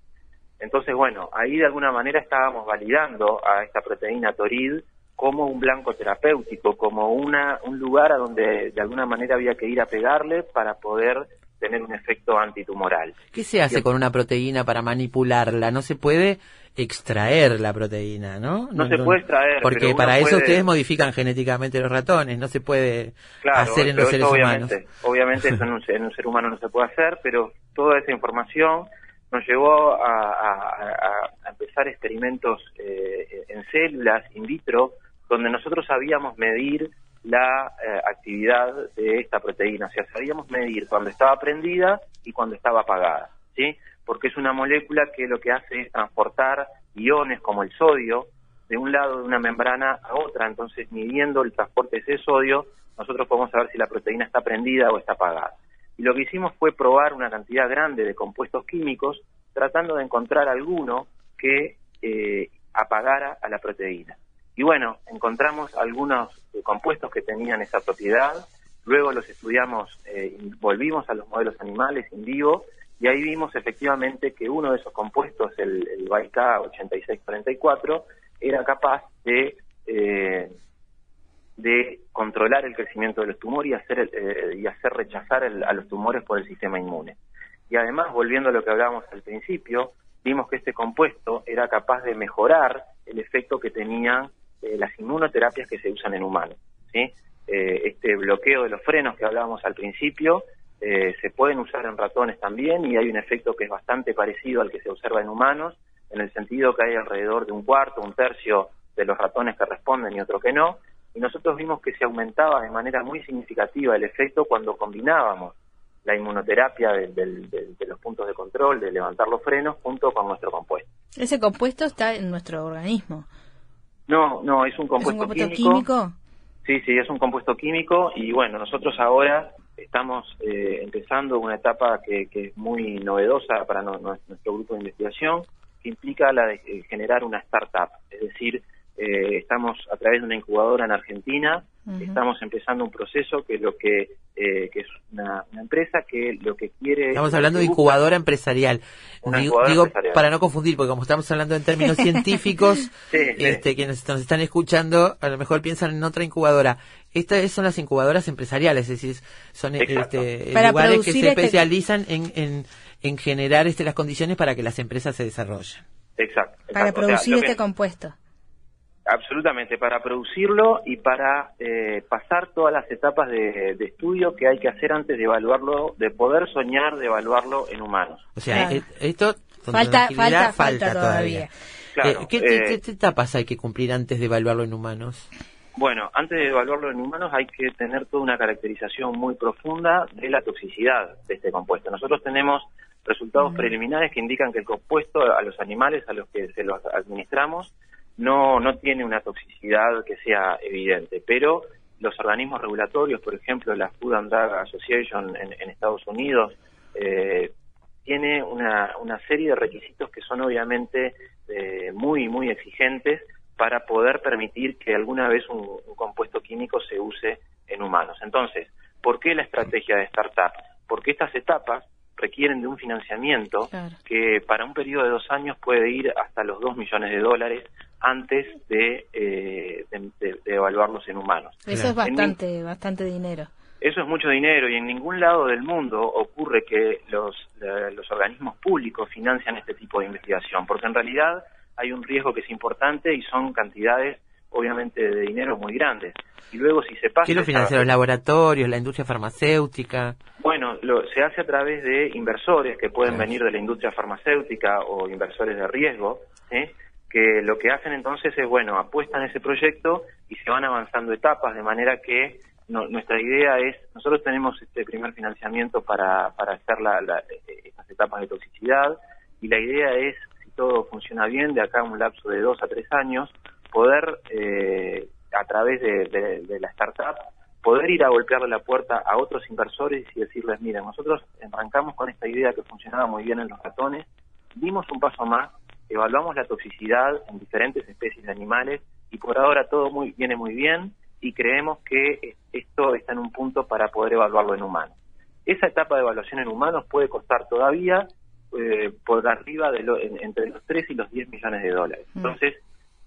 Entonces, bueno, ahí de alguna manera estábamos validando a esta proteína Torid como un blanco terapéutico, como una, un lugar a donde de alguna manera había que ir a pegarle para poder tener un efecto antitumoral. ¿Qué se hace con una proteína para manipularla? No se puede extraer la proteína, ¿no? No se puede extraer, Porque para eso puede- ustedes modifican genéticamente los ratones, no se puede Claro, hacer en los seres obviamente, humanos. Obviamente eso en un, en un ser humano no se puede hacer, pero toda esa información nos llevó a- a empezar experimentos eh, en células in vitro, donde nosotros sabíamos medir la eh, actividad de esta proteína, o sea, sabíamos medir cuando estaba prendida y cuando estaba apagada, ¿sí? Porque es una molécula que lo que hace es transportar iones como el sodio de un lado de una membrana a otra, entonces midiendo el transporte de ese sodio, nosotros podemos saber si la proteína está prendida o está apagada. Y lo que hicimos fue probar una cantidad grande de compuestos químicos, tratando de encontrar alguno que eh, apagara a la proteína. Y bueno, encontramos algunos eh, compuestos que tenían esa propiedad, luego los estudiamos, eh, volvimos a los modelos animales in vivo y ahí vimos efectivamente que uno de esos compuestos, el, el BIK 8644, era capaz de, eh, de controlar el crecimiento de los tumores y hacer, el- eh, y hacer rechazar el- a los tumores por el sistema inmune. Y además, volviendo a lo que hablábamos al principio, vimos que este compuesto era capaz de mejorar el efecto que tenían eh, las inmunoterapias que se usan en humanos. ¿sí? Eh, este bloqueo de los frenos que hablábamos al principio eh, se pueden usar en ratones también y hay un efecto que es bastante parecido al que se observa en humanos, en el sentido que hay alrededor de un cuarto, un tercio de los ratones que responden y otro que no. Y nosotros vimos que se aumentaba de manera muy significativa el efecto cuando combinábamos la inmunoterapia de, del- del- de los puntos de control, de levantar los frenos, junto con nuestro compuesto. Ese compuesto está en nuestro organismo. No, no, es un ¿Es compuesto, un compuesto químico. químico? Sí, sí, es un compuesto químico y bueno, nosotros ahora estamos eh, empezando una etapa que, que es muy novedosa para no- no- nuestro grupo de investigación, que implica la de eh, generar una startup, es decir, eh, estamos a través de una incubadora en Argentina, estamos empezando un proceso que lo que eh, que es una, una empresa que lo que quiere Estamos hablando de incubadora empresarial. Una Digo, incubadora digo, empresarial. para no confundir, porque como estamos hablando en términos <laughs> científicos, Sí, sí. este, quienes nos están escuchando a lo mejor piensan en otra incubadora. Estas son las incubadoras empresariales, es decir, son este, lugares que se este- especializan en, en, en generar este, las condiciones para que las empresas se desarrollen. Exacto. Para exacto. O sea, producir que- este compuesto. Absolutamente, para producirlo y para eh, pasar todas las etapas de, de estudio que hay que hacer antes de evaluarlo, de poder soñar de evaluarlo en humanos. O sea, Claro. eh, esto Falta, falta, falta todavía. Claro, Eh, ¿qué, eh, qué- qué etapas hay que cumplir antes de evaluarlo en humanos? Bueno, antes de evaluarlo en humanos hay que tener toda una caracterización muy profunda de la toxicidad de este compuesto. Nosotros tenemos resultados preliminares que indican que el compuesto a los animales a los que se los administramos no, no tiene una toxicidad que sea evidente, pero los organismos regulatorios, por ejemplo, la Food and Drug Association en, Estados Unidos, eh, tiene una, una serie de requisitos que son obviamente eh, muy, muy exigentes para poder permitir que alguna vez un, un compuesto químico se use en humanos. Entonces, ¿por qué la estrategia de startup? Porque estas etapas requieren de un financiamiento Claro. que para un periodo de dos años puede ir hasta los 2 millones de dólares antes de, eh, de- de- de evaluarlos en humanos. Eso es En bastante, bastante dinero. eso es mucho dinero y en ningún lado del mundo ocurre que los, eh, los organismos públicos financian este tipo de investigación, porque en realidad hay un riesgo que es importante y son cantidades, obviamente, de dinero muy grandes. Y luego si se pasa... ¿Qué lo los laboratorios, la industria farmacéutica? Bueno, lo- se hace a través de inversores que pueden Claro. venir de la industria farmacéutica o inversores de riesgo, que lo que hacen entonces es, bueno, apuestan ese proyecto y se van avanzando etapas, de manera que no- nuestra idea es, nosotros tenemos este primer financiamiento para, para hacer la, la- estas etapas de toxicidad y la idea es, si todo funciona bien, de acá a un lapso de dos a tres años, poder, eh, a través de, de- de la startup, poder ir a golpearle la puerta a otros inversores y decirles, miren, nosotros arrancamos con esta idea que funcionaba muy bien en los ratones, dimos un paso más, evaluamos la toxicidad en diferentes especies de animales y por ahora todo muy, viene muy bien y creemos que es- esto está en un punto para poder evaluarlo en humanos. Esa etapa de evaluación en humanos puede costar todavía eh, por arriba de lo- en- entre los 3 y los 10 millones de dólares. Mm. Entonces,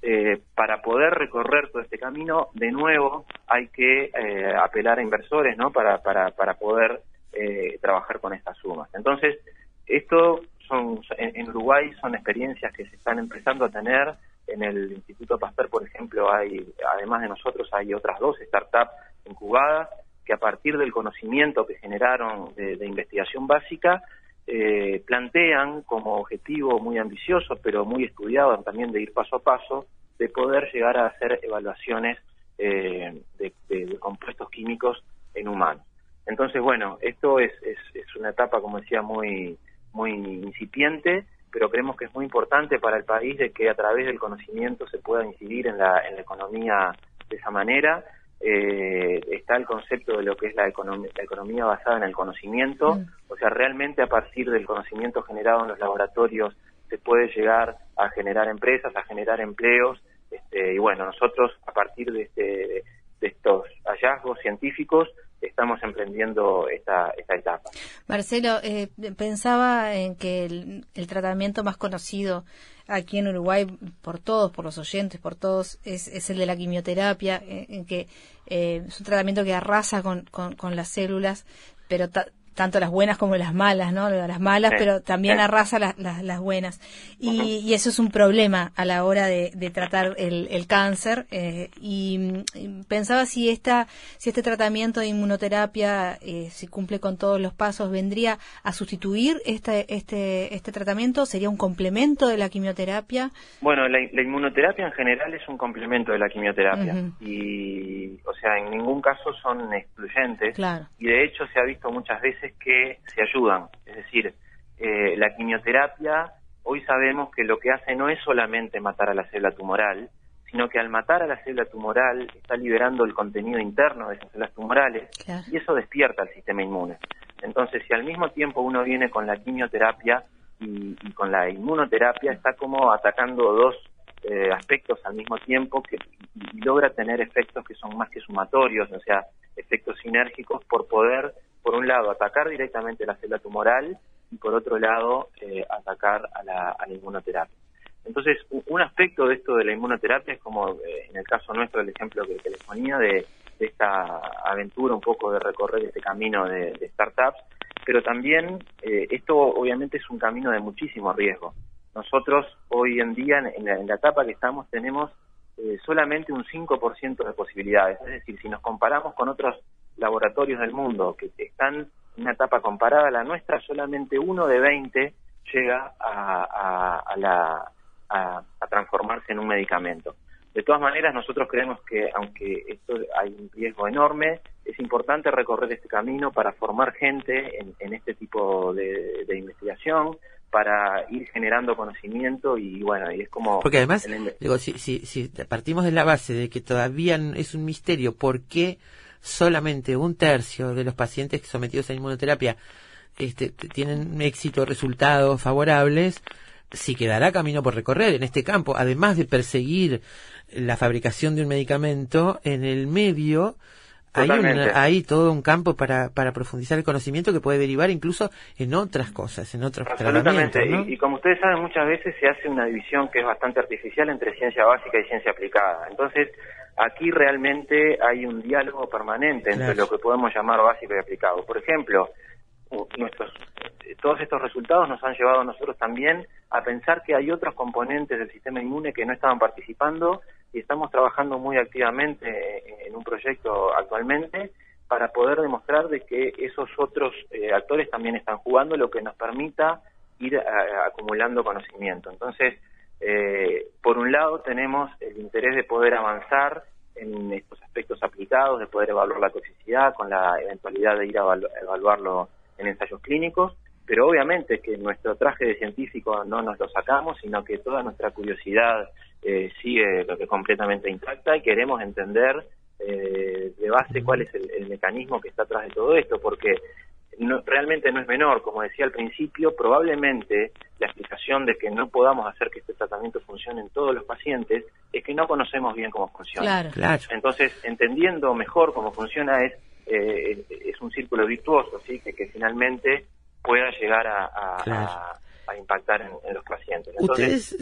eh, para poder recorrer todo este camino, de nuevo hay que eh, apelar a inversores ¿no? para, para, para poder eh, trabajar con estas sumas. Entonces, esto son en, Uruguay son experiencias que se están empezando a tener. En el Instituto Pasteur, por ejemplo, hay, además de nosotros, hay otras dos startups incubadas que a partir del conocimiento que generaron de investigación básica, eh, plantean como objetivo muy ambicioso, pero muy estudiado también de ir paso a paso, de poder llegar a hacer evaluaciones eh, de, compuestos químicos en humanos. Entonces, bueno, esto es, es, es una etapa, como decía, muy, muy incipiente, pero creemos que es muy importante para el país de que a través del conocimiento se pueda incidir en la, en la economía de esa manera. Eh, está el concepto de lo que es la, economía, la economía basada en el conocimiento, Mm. o sea, realmente a partir del conocimiento generado en los laboratorios se puede llegar a generar empresas, a generar empleos, este, y bueno, nosotros a partir de, este, de estos hallazgos científicos estamos emprendiendo esta, etapa. Marcelo, eh, pensaba en que el, el tratamiento más conocido aquí en Uruguay por todos, por los oyentes, por todos, es, es el de la quimioterapia, eh, en que eh, es un tratamiento que arrasa con, con, con las células, pero tanto las buenas como las malas, ¿no? Las malas, Sí, pero también sí. arrasa las, las, las buenas. Y, y eso es un problema a la hora de, de tratar el, el cáncer. eh, y, pensaba si esta, si este tratamiento de inmunoterapia, eh, si cumple con todos los pasos, vendría a sustituir este, este, este tratamiento, sería un complemento de la quimioterapia. Bueno, la, la inmunoterapia en general es un complemento de la quimioterapia y, o sea, en ningún caso son excluyentes Claro. y de hecho se ha visto muchas veces que se ayudan. Es decir, eh, la quimioterapia hoy sabemos que lo que hace no es solamente matar a la célula tumoral, sino que al matar a la célula tumoral está liberando el contenido interno de esas células tumorales Claro. y eso despierta al sistema inmune. Entonces, si al mismo tiempo uno viene con la quimioterapia y, y con la inmunoterapia, está como atacando dos eh, aspectos al mismo tiempo que y, y logra tener efectos que son más que sumatorios, o sea, efectos sinérgicos por poder, por un lado, atacar directamente la célula tumoral y por otro lado, eh, atacar a la, a la inmunoterapia. Entonces, un aspecto de esto de la inmunoterapia es como, eh, en el caso nuestro, el ejemplo que, que les ponía de, de esta aventura un poco de recorrer este camino de, startups, pero también eh, esto obviamente es un camino de muchísimo riesgo. Nosotros hoy en día, en, en la, en la etapa que estamos, tenemos eh, solamente un 5% de posibilidades. Es decir, si nos comparamos con otros laboratorios del mundo que están en una etapa comparada a la nuestra, solamente uno de 20 llega a, a- a la- a- transformarse en un medicamento. De todas maneras, nosotros creemos que, aunque esto hay un riesgo enorme, es importante recorrer este camino para formar gente en, en este tipo de, de investigación, para ir generando conocimiento y bueno, y es como... Porque además, el- digo, si, si, si partimos de la base de que todavía es un misterio por qué solamente un tercio de los pacientes sometidos a inmunoterapia este, tienen éxito, resultados favorables, si quedará camino por recorrer en este campo, además de perseguir la fabricación de un medicamento, en el medio hay, una- hay todo un campo para, para profundizar el conocimiento que puede derivar incluso en otras cosas, en otros Absolutamente. tratamientos. ¿no? Y, y como ustedes saben, muchas veces se hace una división que es bastante artificial entre ciencia básica y ciencia aplicada. Entonces, aquí realmente hay un diálogo permanente entre Claro. lo que podemos llamar básico y aplicado. Por ejemplo, nuestros eh, todos estos resultados nos han llevado a nosotros también a pensar que hay otros componentes del sistema inmune que no estaban participando y estamos trabajando muy activamente eh, en un proyecto actualmente para poder demostrar de que esos otros eh, actores también están jugando, lo que nos permita ir a- acumulando conocimiento. Entonces, eh, por un lado tenemos el interés de poder avanzar en estos aspectos aplicados, de poder evaluar la toxicidad con la eventualidad de ir a evalu- evaluarlo en ensayos clínicos, pero obviamente que nuestro traje de científico no nos lo sacamos, sino que toda nuestra curiosidad eh, sigue lo que completamente intacta y queremos entender eh, de base cuál es el, el mecanismo que está atrás de todo esto, porque no- realmente no es menor, como decía al principio, probablemente la explicación de que no podamos hacer que este tratamiento funcione en todos los pacientes es que no conocemos bien cómo funciona. Claro. Claro. Entonces, entendiendo mejor cómo funciona es eh, es un círculo virtuoso, ¿sí? que, que finalmente pueda llegar a, a- Claro. a- a impactar en, en los pacientes. Entonces, Ustedes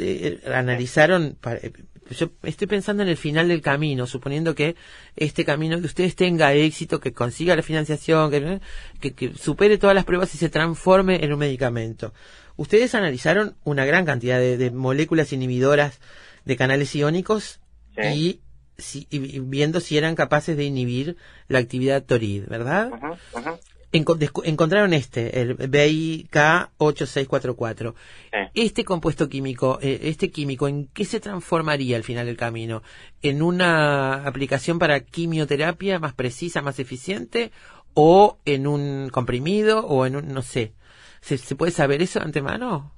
eh, analizaron, pa- eh, yo estoy pensando en el final del camino, suponiendo que este camino que ustedes tenga éxito, que consiga la financiación, que, que, que supere todas las pruebas y se transforme en un medicamento. Ustedes analizaron una gran cantidad de, de moléculas inhibidoras de canales iónicos Sí. y, si- y- viendo si eran capaces de inhibir la actividad TORID, ¿verdad? descu- encontraron este, el BIK8644. Sí. Este compuesto químico, eh, este químico, ¿en qué se transformaría al final del camino? ¿En una aplicación para quimioterapia más precisa, más eficiente? ¿O en un comprimido? ¿O en un, no sé? ¿Se, se puede saber eso de antemano?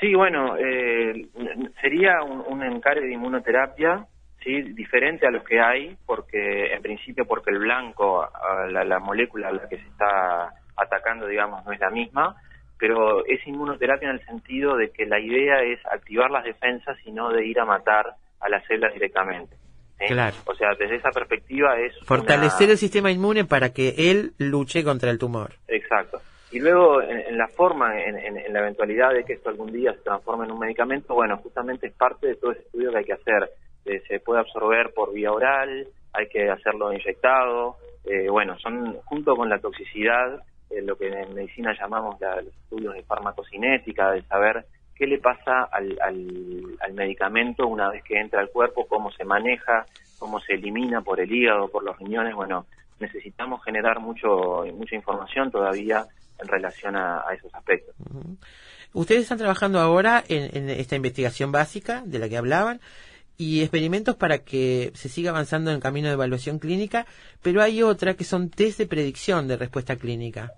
Sí, bueno, eh, sería un, un encare de inmunoterapia, sí, diferente a los que hay, porque en principio porque el blanco, la, la molécula a la que se está atacando, digamos, no es la misma, pero es inmunoterapia en el sentido de que la idea es activar las defensas y no de ir a matar a las células directamente. Claro. O sea, desde esa perspectiva es... Fortalecer una- el sistema inmune para que él luche contra el tumor. Exacto. Y luego, en, en la forma, en, en- en la eventualidad de que esto algún día se transforme en un medicamento, bueno, justamente es parte de todo ese estudio que hay que hacer. Eh, se puede absorber por vía oral, hay que hacerlo inyectado. eh, bueno, son, junto con la toxicidad, eh, lo que en medicina llamamos la- los estudios de farmacocinética, de saber qué le pasa al, al- al medicamento una vez que entra al cuerpo, cómo se maneja, cómo se elimina por el hígado, por los riñones. Bueno, necesitamos generar mucho mucha información todavía en relación a, esos aspectos. Ustedes están trabajando ahora en, en esta investigación básica de la que hablaban y experimentos para que se siga avanzando en el camino de evaluación clínica, pero hay otra que son test de predicción de respuesta clínica.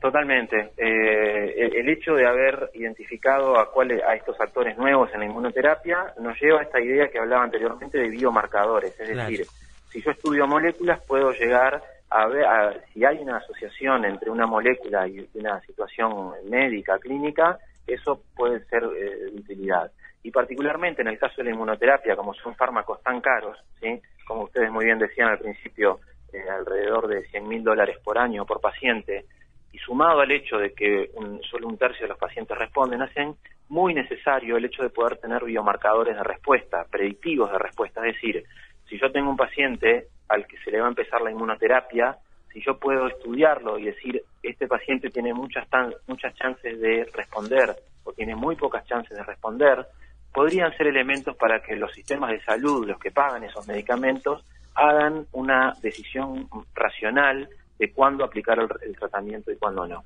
Totalmente. Eh, el, el hecho de haber identificado a cuáles a estos actores nuevos en la inmunoterapia nos lleva a esta idea que hablaba anteriormente de biomarcadores, es Claro. decir, si yo estudio moléculas puedo llegar a ver a- si hay una asociación entre una molécula y una situación médica clínica, eso puede ser eh, de utilidad. Y particularmente en el caso de la inmunoterapia, como son fármacos tan caros, como ustedes muy bien decían al principio, eh, alrededor de 100 mil dólares por año por paciente, y sumado al hecho de que un- solo un tercio de los pacientes responden, hacen muy necesario el hecho de poder tener biomarcadores de respuesta, predictivos de respuesta. Es decir, si yo tengo un paciente al que se le va a empezar la inmunoterapia, si yo puedo estudiarlo y decir, este paciente tiene muchas, muchas chances de responder o tiene muy pocas chances de responder, podrían ser elementos para que los sistemas de salud, los que pagan esos medicamentos, hagan una decisión racional de cuándo aplicar el, el tratamiento y cuándo no.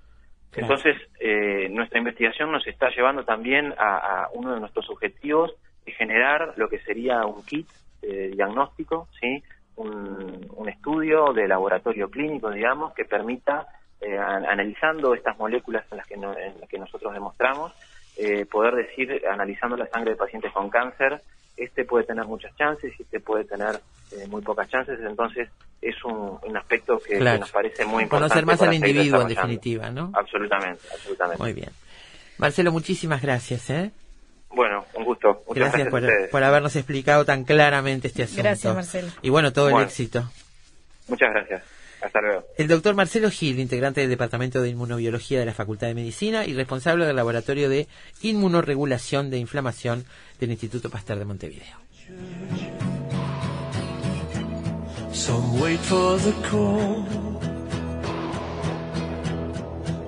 Claro. Entonces, eh, nuestra investigación nos está llevando también a, a uno de nuestros objetivos de generar lo que sería un kit de diagnóstico, ¿sí? un, un estudio de laboratorio clínico, digamos, que permita, eh, an- analizando estas moléculas en las que, no- en las que nosotros demostramos, eh, poder decir, analizando la sangre de pacientes con cáncer, este puede tener muchas chances y este puede tener eh, muy pocas chances, entonces es un, un aspecto que, nos parece muy importante. Conocer más al individuo, en definitiva, ¿no? Absolutamente, absolutamente. Muy bien. Marcelo, muchísimas gracias, ¿eh? Bueno, un gusto. Muchas Gracias gracias, por, a ustedes. por habernos explicado tan claramente este asunto. Gracias, Marcelo. Y bueno, todo el éxito. Muchas gracias. Hasta luego. El doctor Marcelo Gil, integrante del Departamento de Inmunobiología de la Facultad de Medicina y responsable del Laboratorio de Inmunoregulación de Inflamación del Instituto Pasteur de Montevideo. Some wait for the call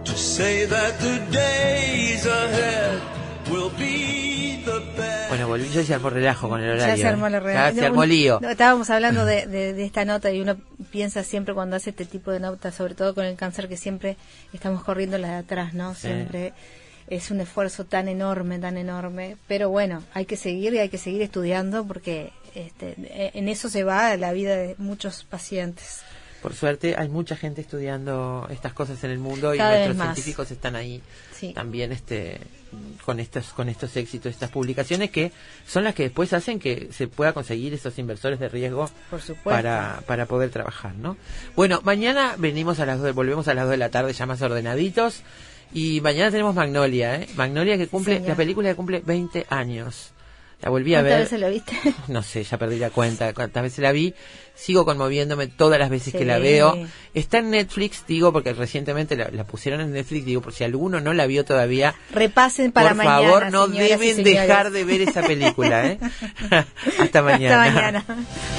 to say that the days ahead Bueno, volví, ya se armó relajo con el horario. Ya se armó ¿eh? Ya se armó lío. No, estábamos hablando de, de- de esta nota y uno piensa siempre cuando hace este tipo de notas, sobre todo con el cáncer, que siempre estamos corriendo la de atrás, ¿no? Sí. Siempre es un esfuerzo tan enorme, tan enorme. Pero bueno, hay que seguir y hay que seguir estudiando porque este, e- en eso se va la vida de muchos pacientes. Por suerte hay mucha gente estudiando estas cosas en el mundo y Cada nuestros científicos están ahí Sí. también este con estos con estos éxitos, estas publicaciones que son las que después hacen que se pueda conseguir esos inversores de riesgo Por para, para poder trabajar, ¿no? Bueno, mañana venimos a las dos, volvemos a las 2 de la tarde ya más ordenaditos y mañana tenemos Magnolia, ¿eh? Magnolia que cumple señor. la película que cumple 20 años. La volví a ¿Cuántas ver. veces lo viste? <laughs> No sé, ya perdí la cuenta cuántas veces la vi. Sigo conmoviéndome todas las veces que la veo. Está en Netflix, digo, porque recientemente la, la pusieron en Netflix, digo, por si alguno no la vio todavía. Repasen para por mañana. favor, no deben dejar de ver esa película, ¿eh? <laughs> Hasta mañana. Hasta mañana. <laughs>